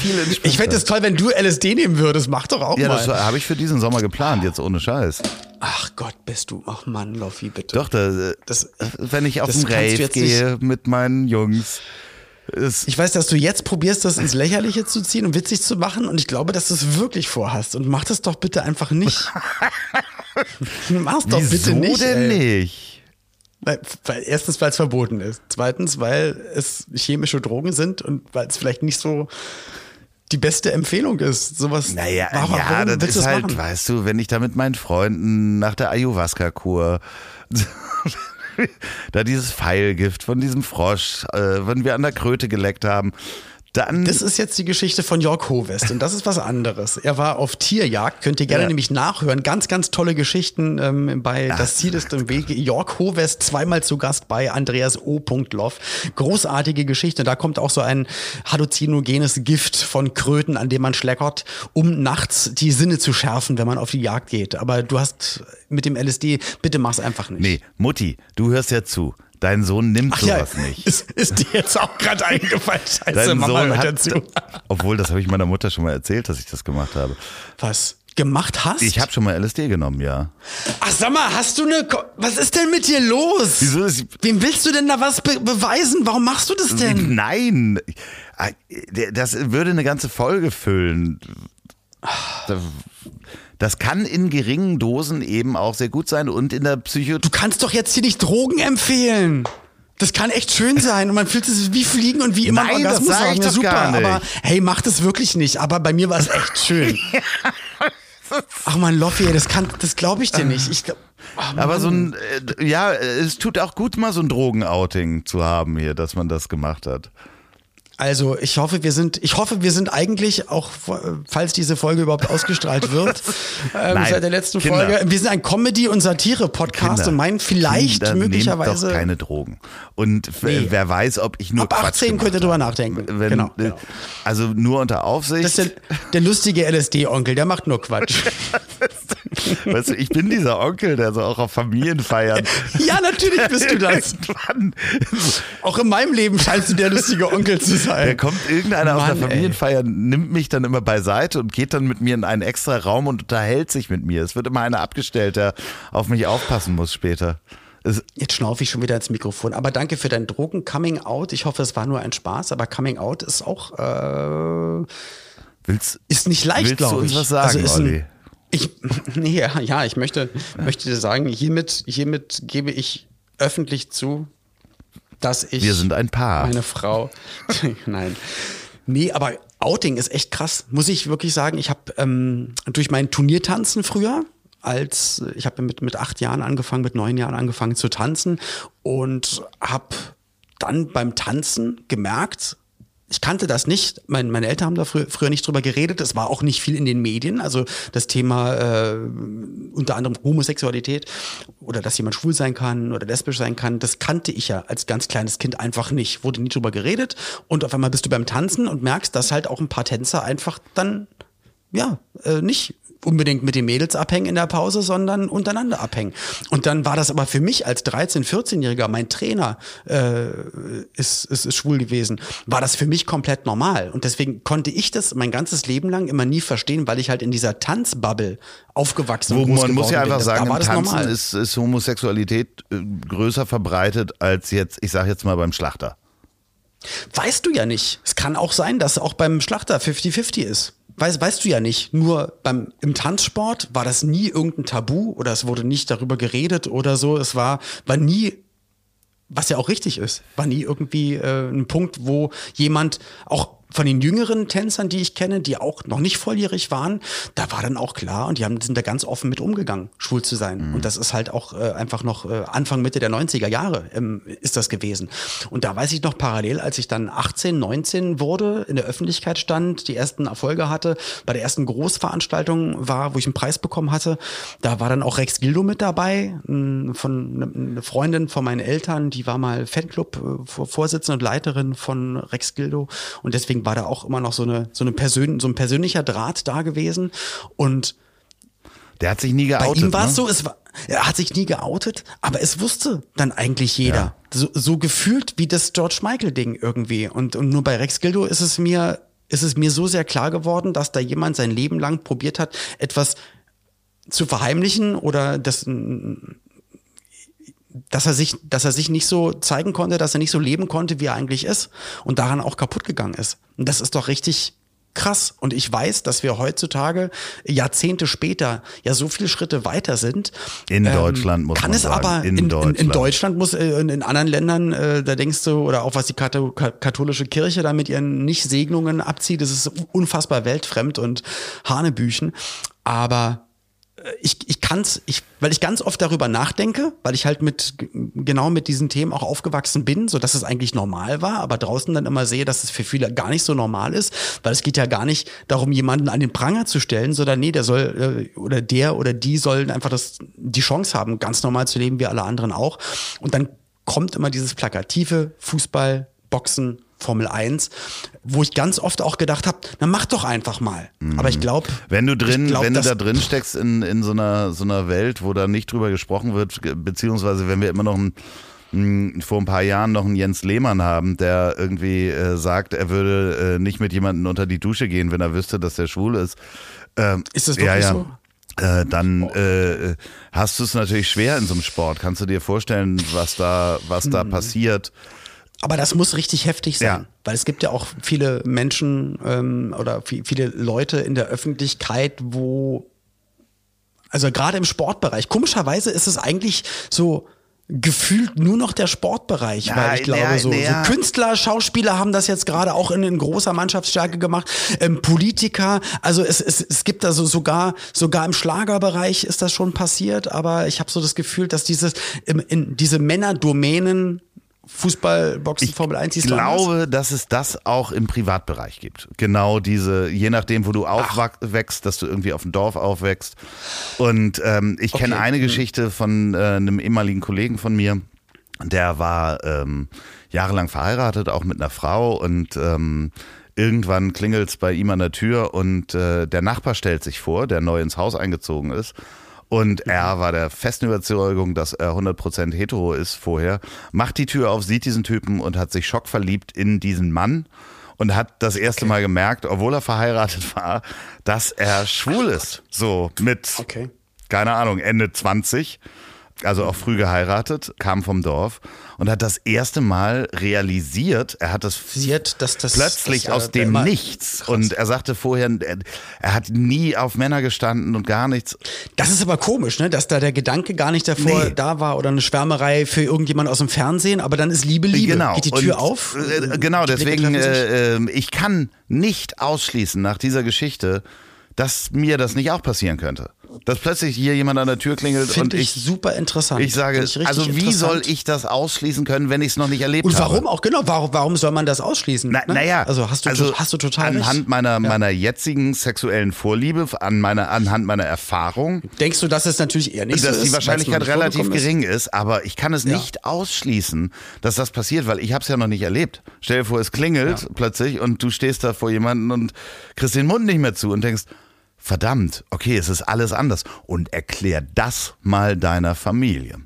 Ich fände es toll, wenn du LSD nehmen würdest. Mach doch auch Ja, mal. das habe ich für diesen Sommer geplant, jetzt ohne Scheiß. Ach Gott, bist du. Ach Mann, Loffi, bitte. Doch, da, Das- wenn ich auf den Rave gehe mit meinen Jungs. Ich weiß, dass du jetzt probierst, das ins Lächerliche zu ziehen und witzig zu machen und ich glaube, dass du es wirklich vorhast. Und mach das doch bitte einfach nicht. [laughs] Mach's doch wieso bitte nicht. denn ey. nicht? Weil, weil, erstens, weil es verboten ist. Zweitens, weil es chemische Drogen sind und weil es vielleicht nicht so die beste Empfehlung ist. Sowas. Naja, warum, ja, warum das ist halt, machen? weißt du, wenn ich da mit meinen Freunden nach der Ayahuasca-Kur [laughs] [laughs] da dieses Pfeilgift von diesem Frosch, äh, wenn wir an der Kröte geleckt haben, Dann Das ist jetzt die Geschichte von Jörg Hovest und das ist was anderes. Er war auf Tierjagd, könnt ihr gerne Ja. nämlich nachhören. Ganz, ganz tolle Geschichten ähm, bei Das Ziel ist im Wege. Jörg Hovest zweimal zu Gast bei Andreas O. Loff. Großartige Geschichte. Da kommt auch so ein halluzinogenes Gift von Kröten, an dem man schleckert, um nachts die Sinne zu schärfen, wenn man auf die Jagd geht. Aber du hast mit dem LSD, bitte mach's einfach nicht. Nee, Mutti, du hörst ja zu. Dein Sohn nimmt Ach ja, sowas nicht. Ist, ist dir jetzt auch gerade [laughs] eingefallen? Scheiße, Dein Mama Sohn hat, dazu. [laughs] obwohl das habe ich meiner Mutter schon mal erzählt, dass ich das gemacht habe. Was? Gemacht hast? Ich habe schon mal LSD genommen, ja. Ach sag mal, hast du eine. Ko was ist denn mit dir los? Wieso ist- Wem willst du denn da was be beweisen? Warum machst du das denn? Nein, das würde eine ganze Folge füllen. Das kann in geringen Dosen eben auch sehr gut sein und in der Psycho. Du kannst doch jetzt hier nicht Drogen empfehlen. Das kann echt schön sein und man fühlt sich wie fliegen und wie immer Nein, das Orgasmus sag ich doch super, gar nicht. aber hey, mach das wirklich nicht. Aber bei mir war es echt schön. [laughs] Ach man, Loffi, das kann, das glaube ich dir nicht. Ich glaub, oh Aber so ein, äh, ja, es tut auch gut, mal so ein Drogenouting zu haben hier, dass man das gemacht hat. Also ich hoffe, wir sind, ich hoffe, wir sind eigentlich auch, falls diese Folge überhaupt ausgestrahlt wird, [laughs] ähm, Nein, seit der letzten Kinder. Folge. Wir sind ein Comedy- und Satire-Podcast und meinen vielleicht Kinder, möglicherweise. Doch keine Drogen. Und Nee. wer weiß, ob ich nur Ab Quatsch 18 könnt ihr drüber nachdenken. Wenn, Genau, genau. Also nur unter Aufsicht. Das ist der, der lustige LSD-Onkel, der macht nur Quatsch. [laughs] [laughs] [laughs] weißt du, ich bin dieser Onkel, der so auch auf Familienfeiern. [laughs] ja, natürlich bist du das. Auch in meinem Leben scheinst du der lustige Onkel zu sein. Da kommt irgendeiner auf Mann, der ey. Familienfeier, nimmt mich dann immer beiseite und geht dann mit mir in einen extra Raum und unterhält sich mit mir. Es wird immer einer abgestellt, der auf mich aufpassen muss später. Jetzt schnaufe ich schon wieder ins Mikrofon. Aber danke für dein Drogen-Coming-out. Ich hoffe, es war nur ein Spaß, aber Coming-out ist auch äh, willst, ist nicht leicht, willst du glaube uns ich. was sagen, ist Olli? Ich, [laughs] nee, ja, ja, ich möchte, möchte dir sagen, hiermit, hiermit gebe ich öffentlich zu, dass ich Wir sind ein Paar. meine Frau. [laughs] Nein. Nee, aber Outing ist echt krass, muss ich wirklich sagen. Ich habe ähm, durch mein Turniertanzen früher, als ich habe mit, mit acht Jahren angefangen, mit neun Jahren angefangen zu tanzen und habe dann beim Tanzen gemerkt, ich kannte das nicht. Mein, meine Eltern haben da früher, früher nicht drüber geredet. Es war auch nicht viel in den Medien. Also das Thema äh, unter anderem Homosexualität oder dass jemand schwul sein kann oder lesbisch sein kann, das kannte ich ja als ganz kleines Kind einfach nicht. Wurde nie drüber geredet. Und auf einmal bist du beim Tanzen und merkst, dass halt auch ein paar Tänzer einfach dann ja, äh, nicht unbedingt mit den Mädels abhängen in der Pause, sondern untereinander abhängen. Und dann war das aber für mich als 13-, 14-Jähriger, mein Trainer äh, ist, ist, ist schwul gewesen, war das für mich komplett normal. Und deswegen konnte ich das mein ganzes Leben lang immer nie verstehen, weil ich halt in dieser Tanzbubble aufgewachsen Wo man muss ja einfach bin. Da sagen, das Tanzen normal. ist, ist Homosexualität äh, größer verbreitet als jetzt, ich sage jetzt mal beim Schlachter. Weißt du ja nicht. Es kann auch sein, dass auch beim Schlachter 50-50 ist. Weißt, weißt du ja nicht. Nur beim, im Tanzsport war das nie irgendein Tabu oder es wurde nicht darüber geredet oder so. Es war, war nie, was ja auch richtig ist, war nie irgendwie äh, ein Punkt, wo jemand auch von den jüngeren Tänzern, die ich kenne, die auch noch nicht volljährig waren, da war dann auch klar und die haben, sind da ganz offen mit umgegangen, schwul zu sein. Und das ist halt auch äh, einfach noch äh, Anfang, Mitte der 90er Jahre ähm, ist das gewesen. Und da weiß ich noch parallel, als ich dann 18, 19 wurde, in der Öffentlichkeit stand, die ersten Erfolge hatte, bei der ersten Großveranstaltung war, wo ich einen Preis bekommen hatte, da war dann auch Rex Gildo mit dabei, von ne- eine Freundin von meinen Eltern, die war mal Fanclub-Vorsitzende und Leiterin von Rex Gildo und deswegen war da auch immer noch so eine so eine Persön so ein persönlicher Draht da gewesen und Der hat sich nie bei geoutet. ihm war es ne? so, es war, er hat sich nie geoutet, aber es wusste dann eigentlich jeder. Ja. So, so gefühlt wie das George Michael-Ding irgendwie. Und, und nur bei Rex Gildo ist es mir, ist es mir so sehr klar geworden, dass da jemand sein Leben lang probiert hat, etwas zu verheimlichen oder das dass er sich, dass er sich nicht so zeigen konnte, dass er nicht so leben konnte, wie er eigentlich ist und daran auch kaputt gegangen ist. Und das ist doch richtig krass. Und ich weiß, dass wir heutzutage Jahrzehnte später ja so viele Schritte weiter sind. In Deutschland muss kann man es sagen. aber In in, in, in Deutschland. Deutschland muss äh, in, in anderen Ländern, äh, da denkst du oder auch was die katholische Kirche da mit ihren Nicht-Segnungen abzieht, das ist unfassbar weltfremd und Hanebüchen. Aber ich, ich kann's, ich, weil ich ganz oft darüber nachdenke, weil ich halt mit genau mit diesen Themen auch aufgewachsen bin, so dass es eigentlich normal war, aber draußen dann immer sehe, dass es für viele gar nicht so normal ist, weil es geht ja gar nicht darum, jemanden an den Pranger zu stellen, sondern nee, der soll äh, oder der oder die sollen einfach das die Chance haben, ganz normal zu leben wie alle anderen auch. Und dann kommt immer dieses plakative Fußball, Boxen, Formel 1, wo ich ganz oft auch gedacht habe, na mach doch einfach mal. Mhm. Aber ich glaube, wenn du drin, glaub, wenn du da drin steckst in, in so einer so einer Welt, wo da nicht drüber gesprochen wird, beziehungsweise wenn wir immer noch ein vor ein paar Jahren noch einen Jens Lehmann haben, der irgendwie äh, sagt, er würde äh, nicht mit jemandem unter die Dusche gehen, wenn er wüsste, dass der schwul ist. Ähm, ist das wirklich ja, ja. so? Äh, dann äh, hast du es natürlich schwer in so einem Sport. Kannst du dir vorstellen, was da, was da mhm. passiert? Aber das muss richtig heftig sein, ja. weil es gibt ja auch viele Menschen ähm, oder viele Leute in der Öffentlichkeit, wo, also gerade im Sportbereich, komischerweise ist es eigentlich so, gefühlt nur noch der Sportbereich, ja, weil ich glaube, ja, so, ja. so, Künstler, Schauspieler haben das jetzt gerade auch in, in großer Mannschaftsstärke gemacht, ähm, Politiker, also es, es, es gibt also sogar, sogar im Schlagerbereich ist das schon passiert, aber ich habe so das Gefühl, dass dieses, in, in diese Männerdomänen Fußball, Boxen, ich Formel 1 Ich glaube, dass es das auch im Privatbereich gibt. Genau diese, je nachdem, wo du aufwächst, dass du irgendwie auf dem Dorf aufwächst. Und ähm, ich okay. kenne eine mhm. Geschichte von äh, einem ehemaligen Kollegen von mir, der war ähm, jahrelang verheiratet, auch mit einer Frau und ähm, irgendwann klingelt es bei ihm an der Tür und äh, der Nachbar stellt sich vor, der neu ins Haus eingezogen ist und er war der festen Überzeugung, dass er 100% hetero ist vorher. Macht die Tür auf, sieht diesen Typen und hat sich schockverliebt in diesen Mann und hat das erste okay. Mal gemerkt, obwohl er verheiratet war, dass er schwul ist. So mit, okay. keine Ahnung, Ende 20 also auch früh geheiratet, kam vom Dorf und hat das erste Mal realisiert, er hat das, dass das plötzlich das, aus dem Nichts krass. und er sagte vorher, er, er, hat nie auf Männer gestanden und gar nichts. Das ist aber komisch, ne, dass da der Gedanke gar nicht davor nee. da war oder eine Schwärmerei für irgendjemand aus dem Fernsehen, aber dann ist Liebe Liebe. Genau. Geht die Tür und, auf? Äh, genau, deswegen äh, äh, ich kann nicht ausschließen nach dieser Geschichte, dass mir das nicht auch passieren könnte. Dass plötzlich hier jemand an der Tür klingelt Find und ich, ich super interessant. Ich sage, also wie soll ich das ausschließen können, wenn ich es noch nicht erlebt habe? Und warum habe? auch genau? Warum, warum soll man das ausschließen? Na, ne? Naja, also hast du, also hast du total anhand recht. meiner ja. meiner jetzigen sexuellen Vorliebe, an meiner anhand meiner Erfahrung. Denkst du, dass es natürlich eher nicht dass so ist, die Wahrscheinlichkeit relativ gering ist, aber ich kann es ja. nicht ausschließen, dass das passiert, weil ich habe es ja noch nicht erlebt. Stell dir vor, es klingelt ja. plötzlich und du stehst da vor jemanden und kriegst den Mund nicht mehr zu und denkst verdammt, okay, es ist alles anders. Und erklär das mal deiner Familie.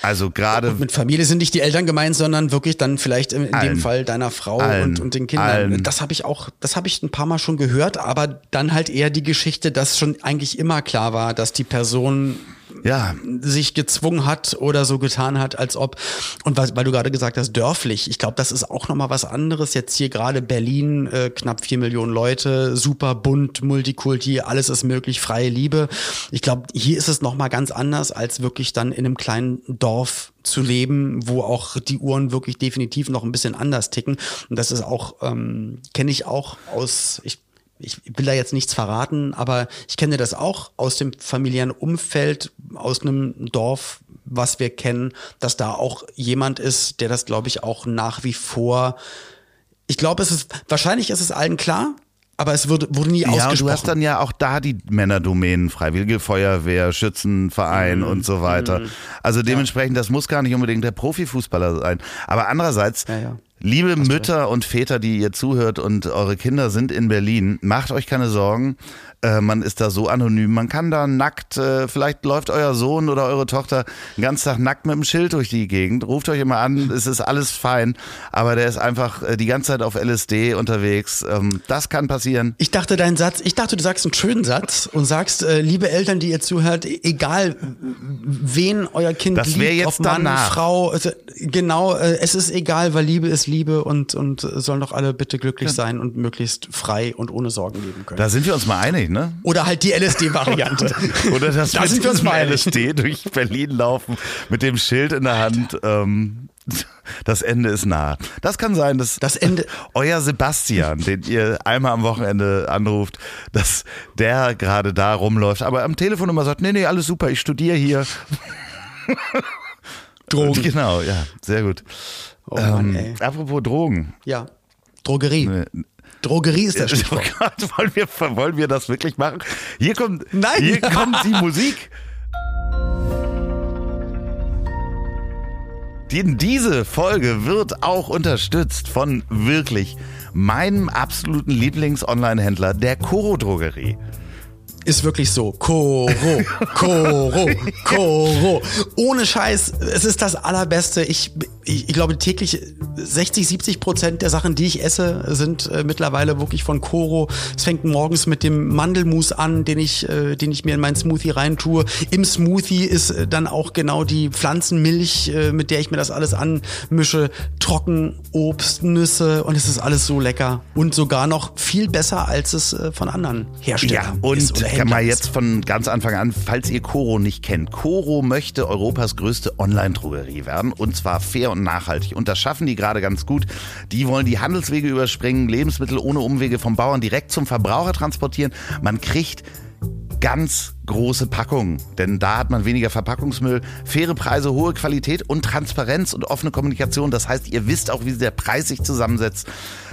Also gerade. mit Familie sind nicht die Eltern gemeint, sondern wirklich dann vielleicht in, allen, dem Fall deiner Frau allen, und, und den Kindern. Allen. Das habe ich auch, das habe ich ein paar Mal schon gehört, aber dann halt eher die Geschichte, dass schon eigentlich immer klar war, dass die Person ja. sich gezwungen hat oder so getan hat, als ob, und weil, weil du gerade gesagt hast, dörflich, ich glaube, das ist auch nochmal was anderes. Jetzt hier gerade Berlin, äh, knapp vier Millionen Leute, super bunt, Multikulti, alles ist möglich, freie Liebe. Ich glaube, hier ist es nochmal ganz anders, als wirklich dann in einem kleinen Dorf zu leben, wo auch die Uhren wirklich definitiv noch ein bisschen anders ticken. Und das ist auch, ähm, kenne ich auch aus, ich ich will da jetzt nichts verraten, aber ich kenne das auch aus dem familiären Umfeld, aus einem Dorf, was wir kennen, dass da auch jemand ist, der das, glaube ich, auch nach wie vor. Ich glaube, es ist wahrscheinlich ist es allen klar, aber es wurde, wurde nie ja, ausgesprochen. Ja, du hast dann ja auch da die Männerdomänen, Freiwillige Feuerwehr, Schützenverein mhm. und so weiter. Mhm. Also dementsprechend, ja. das muss gar nicht unbedingt der Profifußballer sein. Aber andererseits, ja, Liebe Mütter und Väter, die ihr zuhört und eure Kinder sind in Berlin, macht euch keine Sorgen. Äh, man ist da so anonym. Man kann da nackt, äh, vielleicht läuft euer Sohn oder eure Tochter den ganzen Tag nackt mit dem Schild durch die Gegend. Ruft euch immer an, [laughs] es ist alles fein. Aber der ist einfach äh, die ganze Zeit auf LSD unterwegs. Ähm, das kann passieren. Ich dachte, dein Satz, ich dachte, du sagst einen schönen Satz und sagst, äh, liebe Eltern, die ihr zuhört, egal wen euer Kind das liebt, jetzt ob Mann, danach. Frau, also, genau, äh, es ist egal, weil Liebe ist Liebe und, und sollen doch alle bitte glücklich sein und möglichst frei und ohne Sorgen leben können. Da sind wir uns mal einig, ne? Oder halt die LSD-Variante. Oder dass Da wir sind wir uns mal. LSD durch Berlin laufen mit dem Schild in der Hand. Ähm, das Ende ist nah. Das kann sein, dass Das Ende- euer Sebastian, den ihr einmal am Wochenende anruft, dass der gerade da rumläuft, aber am Telefon immer sagt, nee, nee, alles super, ich studiere hier. [laughs] Drogen. Genau, ja, sehr gut. Oh Mann, ähm, apropos Drogen. Ja. Drogerie. Äh, Drogerie ist das Oh Stichwort. [laughs] Gott, wollen, wir, wollen wir das wirklich machen? Hier kommt, Nein. hier kommt die [laughs] Musik. Die- Diese Folge wird auch unterstützt von wirklich meinem absoluten Lieblings-Online-Händler, der Koro Drogerie. Ist wirklich so. Koro, Koro, Koro. Ohne Scheiß, es ist das Allerbeste. Ich, ich, ich glaube täglich 60, 70 Prozent der Sachen, die ich esse, sind äh, mittlerweile wirklich von Koro. Es fängt morgens mit dem Mandelmus an, den ich, äh, den ich mir in meinen Smoothie reintue. Im Smoothie ist äh, dann auch genau die Pflanzenmilch, äh, mit der ich mir das alles anmische. Trocken, Obst, Nüsse und es ist alles so lecker. Und sogar noch viel besser, als es äh, von anderen Ja, Herstellern und ist. oder kann mal jetzt von ganz Anfang an, falls ihr Koro nicht kennt. Koro möchte Europas größte Online-Drogerie werden und zwar fair und nachhaltig. Und das schaffen die gerade ganz gut. Die wollen die Handelswege überspringen, Lebensmittel ohne Umwege vom Bauern direkt zum Verbraucher transportieren. Man kriegt ganz große Packungen, denn da hat man weniger Verpackungsmüll, faire Preise, hohe Qualität und Transparenz und offene Kommunikation. Das heißt, ihr wisst auch, wie der Preis sich zusammensetzt.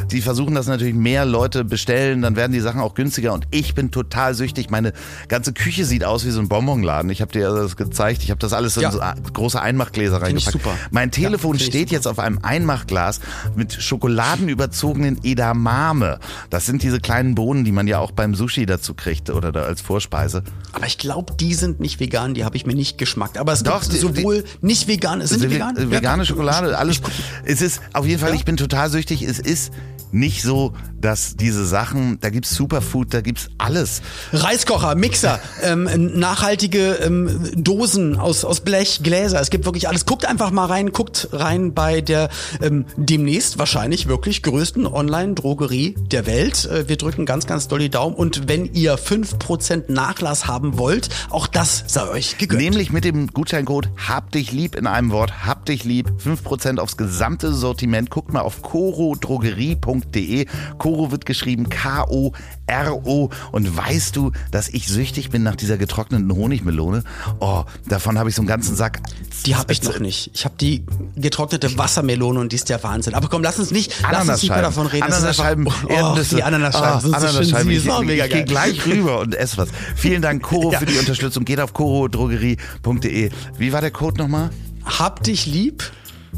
Die versuchen, dass natürlich mehr Leute bestellen, dann werden die Sachen auch günstiger und ich bin total süchtig. Meine ganze Küche sieht aus wie so ein Bonbonladen. Ich habe dir das gezeigt, ich habe das alles in Ja. so große Einmachgläser reingepackt. super. Mein Telefon Ja, steht jetzt auf einem Einmachglas mit schokoladenüberzogenen Edamame. Das sind diese kleinen Bohnen, die man ja auch beim Sushi dazu kriegt oder da als Vorspeise. Aber ich glaube, die sind nicht vegan, die habe ich mir nicht geschmackt. Aber es Doch, gibt die- sowohl nicht vegan, sind die Ve- vegan? Vegane Ja, Schokolade, alles. Es ist auf jeden Fall, Ja. ich bin total süchtig. Es ist nicht so, dass diese Sachen, da gibt's Superfood, da gibt's alles. Reiskocher, Mixer, [laughs] ähm, nachhaltige ähm, Dosen aus, aus Blech, Gläser. Es gibt wirklich alles. Guckt einfach mal rein, guckt rein bei der ähm, demnächst wahrscheinlich wirklich größten Online-Drogerie der Welt. Äh, wir drücken ganz, ganz doll die Daumen. Und wenn ihr 5% Nachlass haben wollt, auch das sei euch gegönnt. Nämlich mit dem Gutscheincode Hab dich lieb in einem Wort, Hab dich lieb, 5% aufs gesamte Sortiment. Guckt mal auf korodrogerie.de. Koro wird geschrieben K-O-R-O. Und weißt du, dass ich süchtig bin nach dieser getrockneten Honigmelone? Oh, davon habe ich so einen ganzen Sack. Die habe ich noch nicht. Ich habe die getrocknete Wassermelone und die ist der Wahnsinn. Aber komm, lass uns nicht, lass uns nicht mehr davon reden. Ananasscheiben, einfach- Erdnüsse. Oh, die Ananasscheiben Oh, sind so schön süß. Ich, Oh, ich, mega ich gehe gleich rüber und esse was. Vielen Dank, Koro, [laughs] Ja. für die Unterstützung. Geht auf korodrogerie.de. Wie war der Code nochmal? Hab dich lieb.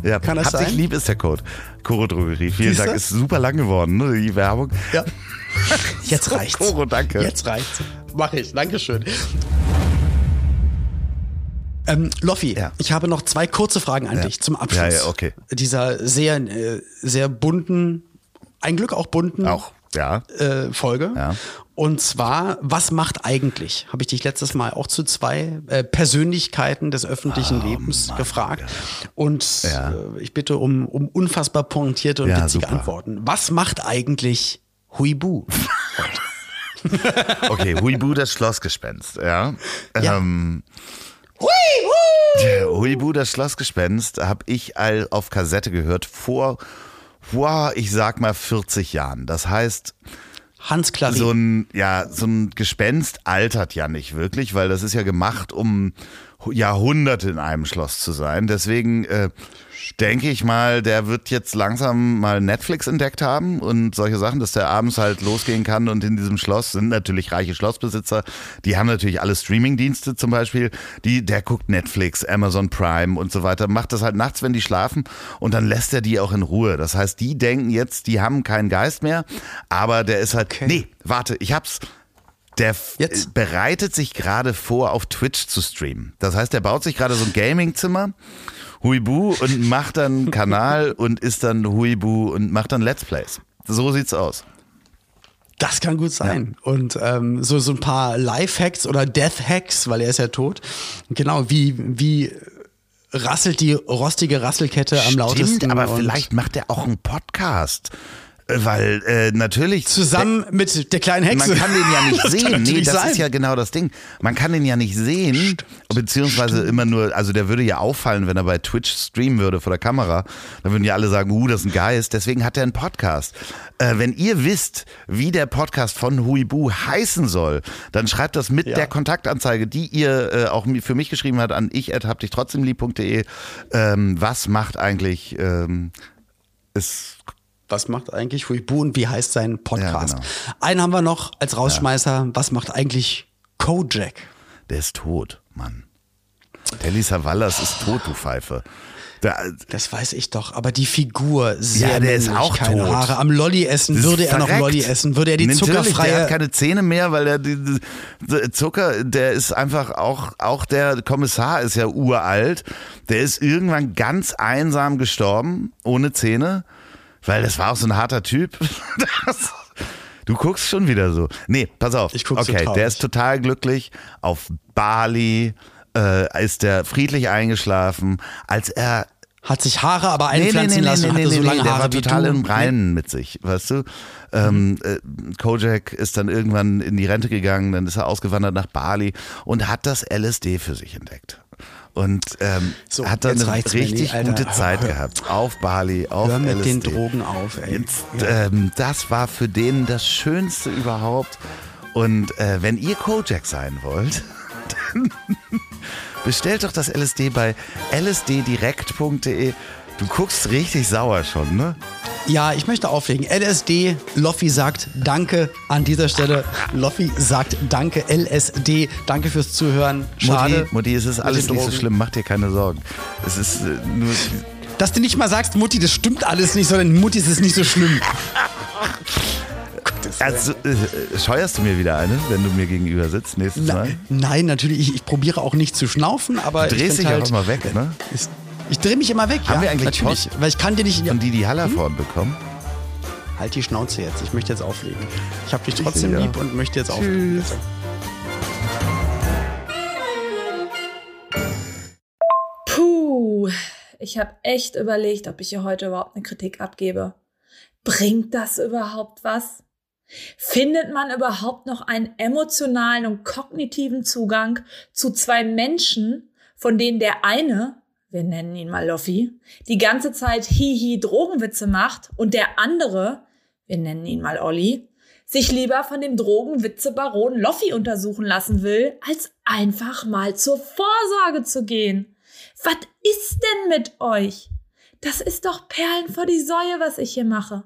Ja, Kann das Hab dich sein? lieb ist der Code. Koro Drogerie. Vielen Siehst du? Dank. Ist super lang geworden, ne, die Werbung. Ja. [laughs] Jetzt reicht's. Koro, danke. Jetzt reicht's. Mach ich. Dankeschön. Ähm, Loffi, Ja. ich habe noch zwei kurze Fragen an Ja. dich zum Abschluss. Ja, ja, okay. Dieser sehr, äh, sehr bunten, ein Glück auch bunten Auch, ja. äh, Folge. Ja. Und zwar, was macht eigentlich? Habe ich dich letztes Mal auch zu zwei äh, Persönlichkeiten des öffentlichen Lebens gefragt. Und Oh Ja. äh, ich bitte um, um unfassbar pointierte und Ja, witzige super. Antworten. Was macht eigentlich Huibu? [laughs] Okay, Huibu, das Schlossgespenst, ja. Ja. Ähm, Huibu! Huibu, das Schlossgespenst, habe ich all auf Kassette gehört vor, vor, ich sag mal 40 Jahren. Das heißt, Hans Klarin. so ein, ja, so ein Gespenst altert ja nicht wirklich, weil das ist ja gemacht, um Jahrhunderte in einem Schloss zu sein. Deswegen äh, denke ich mal, der wird jetzt langsam mal Netflix entdeckt haben und solche Sachen, dass der abends halt losgehen kann und in diesem Schloss sind natürlich reiche Schlossbesitzer, die haben natürlich alle Streamingdienste zum Beispiel, die, der guckt Netflix, Amazon Prime und so weiter, macht das halt nachts, wenn die schlafen und dann lässt er die auch in Ruhe. Das heißt, die denken jetzt, die haben keinen Geist mehr, aber der ist halt, Okay. nee, warte, ich hab's. Der Jetzt? bereitet sich gerade vor, auf Twitch zu streamen. Das heißt, er baut sich gerade so ein Gaming-Zimmer, Huibu, und macht dann einen Kanal und ist dann Huibu und macht dann Let's Plays. So sieht's aus. Das kann gut sein. Und ähm, so, so ein paar Life-Hacks oder Death-Hacks, weil er ist ja tot. Genau, wie, wie rasselt die rostige Rasselkette am lautesten. Stimmt, aber vielleicht macht er auch einen Podcast. Weil äh, natürlich. zusammen mit der kleinen Hexe. Man kann den ja nicht [laughs] sehen. Nee, das sein. ist ja genau das Ding. Man kann den ja nicht sehen, beziehungsweise immer nur, also der würde ja auffallen, wenn er bei Twitch streamen würde vor der Kamera. Dann würden ja alle sagen, uh, das ist ein Geist. Deswegen hat er einen Podcast. Äh, wenn ihr wisst, wie der Podcast von Huibu heißen soll, dann schreibt das mit Ja. der Kontaktanzeige, die ihr äh, auch für mich geschrieben habt, an ich hab dich trotzdem lieb.de. Ähm, was macht eigentlich ähm, ist Was macht eigentlich Huibu und wie heißt sein Podcast? Ja, genau. Einen haben wir noch als Rausschmeißer. Was macht eigentlich Kojak? Der ist tot, Mann. Telly Savalas ist tot, du Pfeife. Der, Das weiß ich doch, aber die Figur sehr Ja, der ist auch keine tot. Haare. Am Lolli essen, würde er noch. Lolli essen, würde er die Natürlich, Der hat zuckerfreie keine Zähne mehr, weil der, die, die, Zucker, der ist einfach auch, auch der Kommissar ist ja uralt. Der ist irgendwann ganz einsam gestorben, ohne Zähne, weil das war auch so ein harter Typ. [laughs] Das, du guckst schon wieder so. Nee, pass auf. Ich guck so okay, traurig. der ist total glücklich. Auf Bali äh, ist der friedlich eingeschlafen, als er hat sich Haare aber einpflanzen lassen und hatte so lange der Haare war wie total im Reinen mit sich, weißt du? Ähm, äh, Kojak ist dann irgendwann in die Rente gegangen, dann ist er ausgewandert nach Bali und hat das LSD für sich entdeckt. Und ähm, So, hat dann eine richtig Alter. gute Zeit gehabt. Auf Bali, auf Hör mit LSD. den Drogen auf, ey. Jetzt, ähm, das war für den das Schönste überhaupt. Und äh, wenn ihr Kojak sein wollt, [laughs] dann bestellt doch das LSD bei lsddirekt.de. Du guckst richtig sauer schon, ne? Ja, ich möchte auflegen. LSD, Loffi sagt Danke an dieser Stelle. Loffi sagt Danke, LSD. Danke fürs Zuhören. Schade. Mutti, Mutti, es ist alles nicht so schlimm, mach dir keine Sorgen. Es ist äh, nur. Dass du nicht mal sagst, Mutti, das stimmt alles nicht, sondern Mutti, es ist nicht so schlimm. [laughs] Also, äh, scheuerst du mir wieder eine, wenn du mir gegenüber sitzt nächstes Mal? Nein, natürlich, ich, ich probiere auch nicht zu schnaufen, aber Du drehst dich halt, auch immer weg, ne? Ist, ich drehe mich immer weg, Haben ja. wir eigentlich natürlich, Post? Weil ich kann dir nicht... Von Didi Hallervorden bekommen? Halt die Schnauze jetzt, ich möchte jetzt auflegen. Ich habe dich trotzdem ja. lieb und möchte jetzt auflegen. Bitte. Puh, ich habe echt überlegt, ob ich hier heute überhaupt eine Kritik abgebe. Bringt das überhaupt was? Findet man überhaupt noch einen emotionalen und kognitiven Zugang zu zwei Menschen, von denen der eine, wir nennen ihn mal Loffi, die ganze Zeit Hihi Drogenwitze macht und der andere, wir nennen ihn mal Olli, sich lieber von dem Drogenwitzebaron Loffi untersuchen lassen will, als einfach mal zur Vorsorge zu gehen. Was ist denn mit euch? Das ist doch Perlen vor die Säue, was ich hier mache.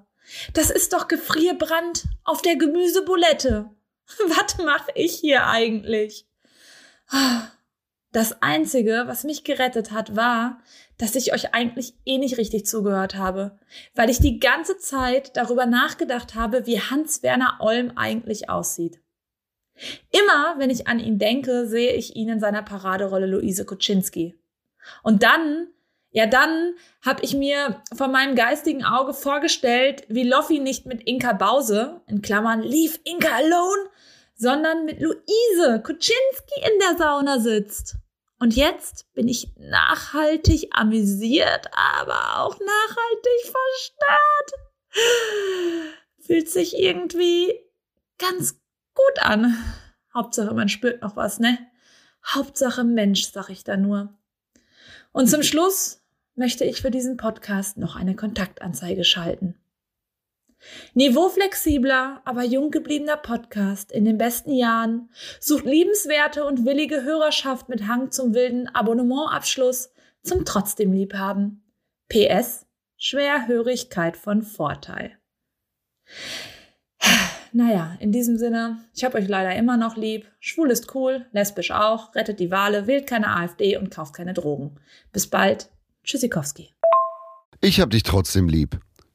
Das ist doch Gefrierbrand auf der Gemüsebulette. [laughs] Was mache ich hier eigentlich? Das Einzige, was mich gerettet hat, war, dass ich euch eigentlich eh nicht richtig zugehört habe, weil ich die ganze Zeit darüber nachgedacht habe, wie Hans-Werner Olm eigentlich aussieht. Immer, wenn ich an ihn denke, sehe ich ihn in seiner Paraderolle Luise Kuczynski. Und dann, ja dann, habe ich mir von meinem geistigen Auge vorgestellt, wie Loffi nicht mit Inka Bause, in Klammern Leave Inka alone, sondern mit Luise Kuczynski in der Sauna sitzt. Und jetzt bin ich nachhaltig amüsiert, aber auch nachhaltig verstört. Fühlt sich irgendwie ganz gut an. Hauptsache, man spürt noch was, ne? Hauptsache Mensch, sag ich da nur. Und zum Schluss möchte ich für diesen Podcast noch eine Kontaktanzeige schalten. Niveauflexibler, aber jung gebliebener Podcast in den besten Jahren sucht liebenswerte und willige Hörerschaft mit Hang zum wilden Abonnementabschluss zum trotzdem Liebhaben. PS Schwerhörigkeit von Vorteil. [sighs] Naja, in diesem Sinne, ich hab euch leider immer noch lieb. Schwul ist cool, lesbisch auch, rettet die Wale, wählt keine AfD und kauft keine Drogen. Bis bald. Tschüssikowski. Ich hab dich trotzdem lieb.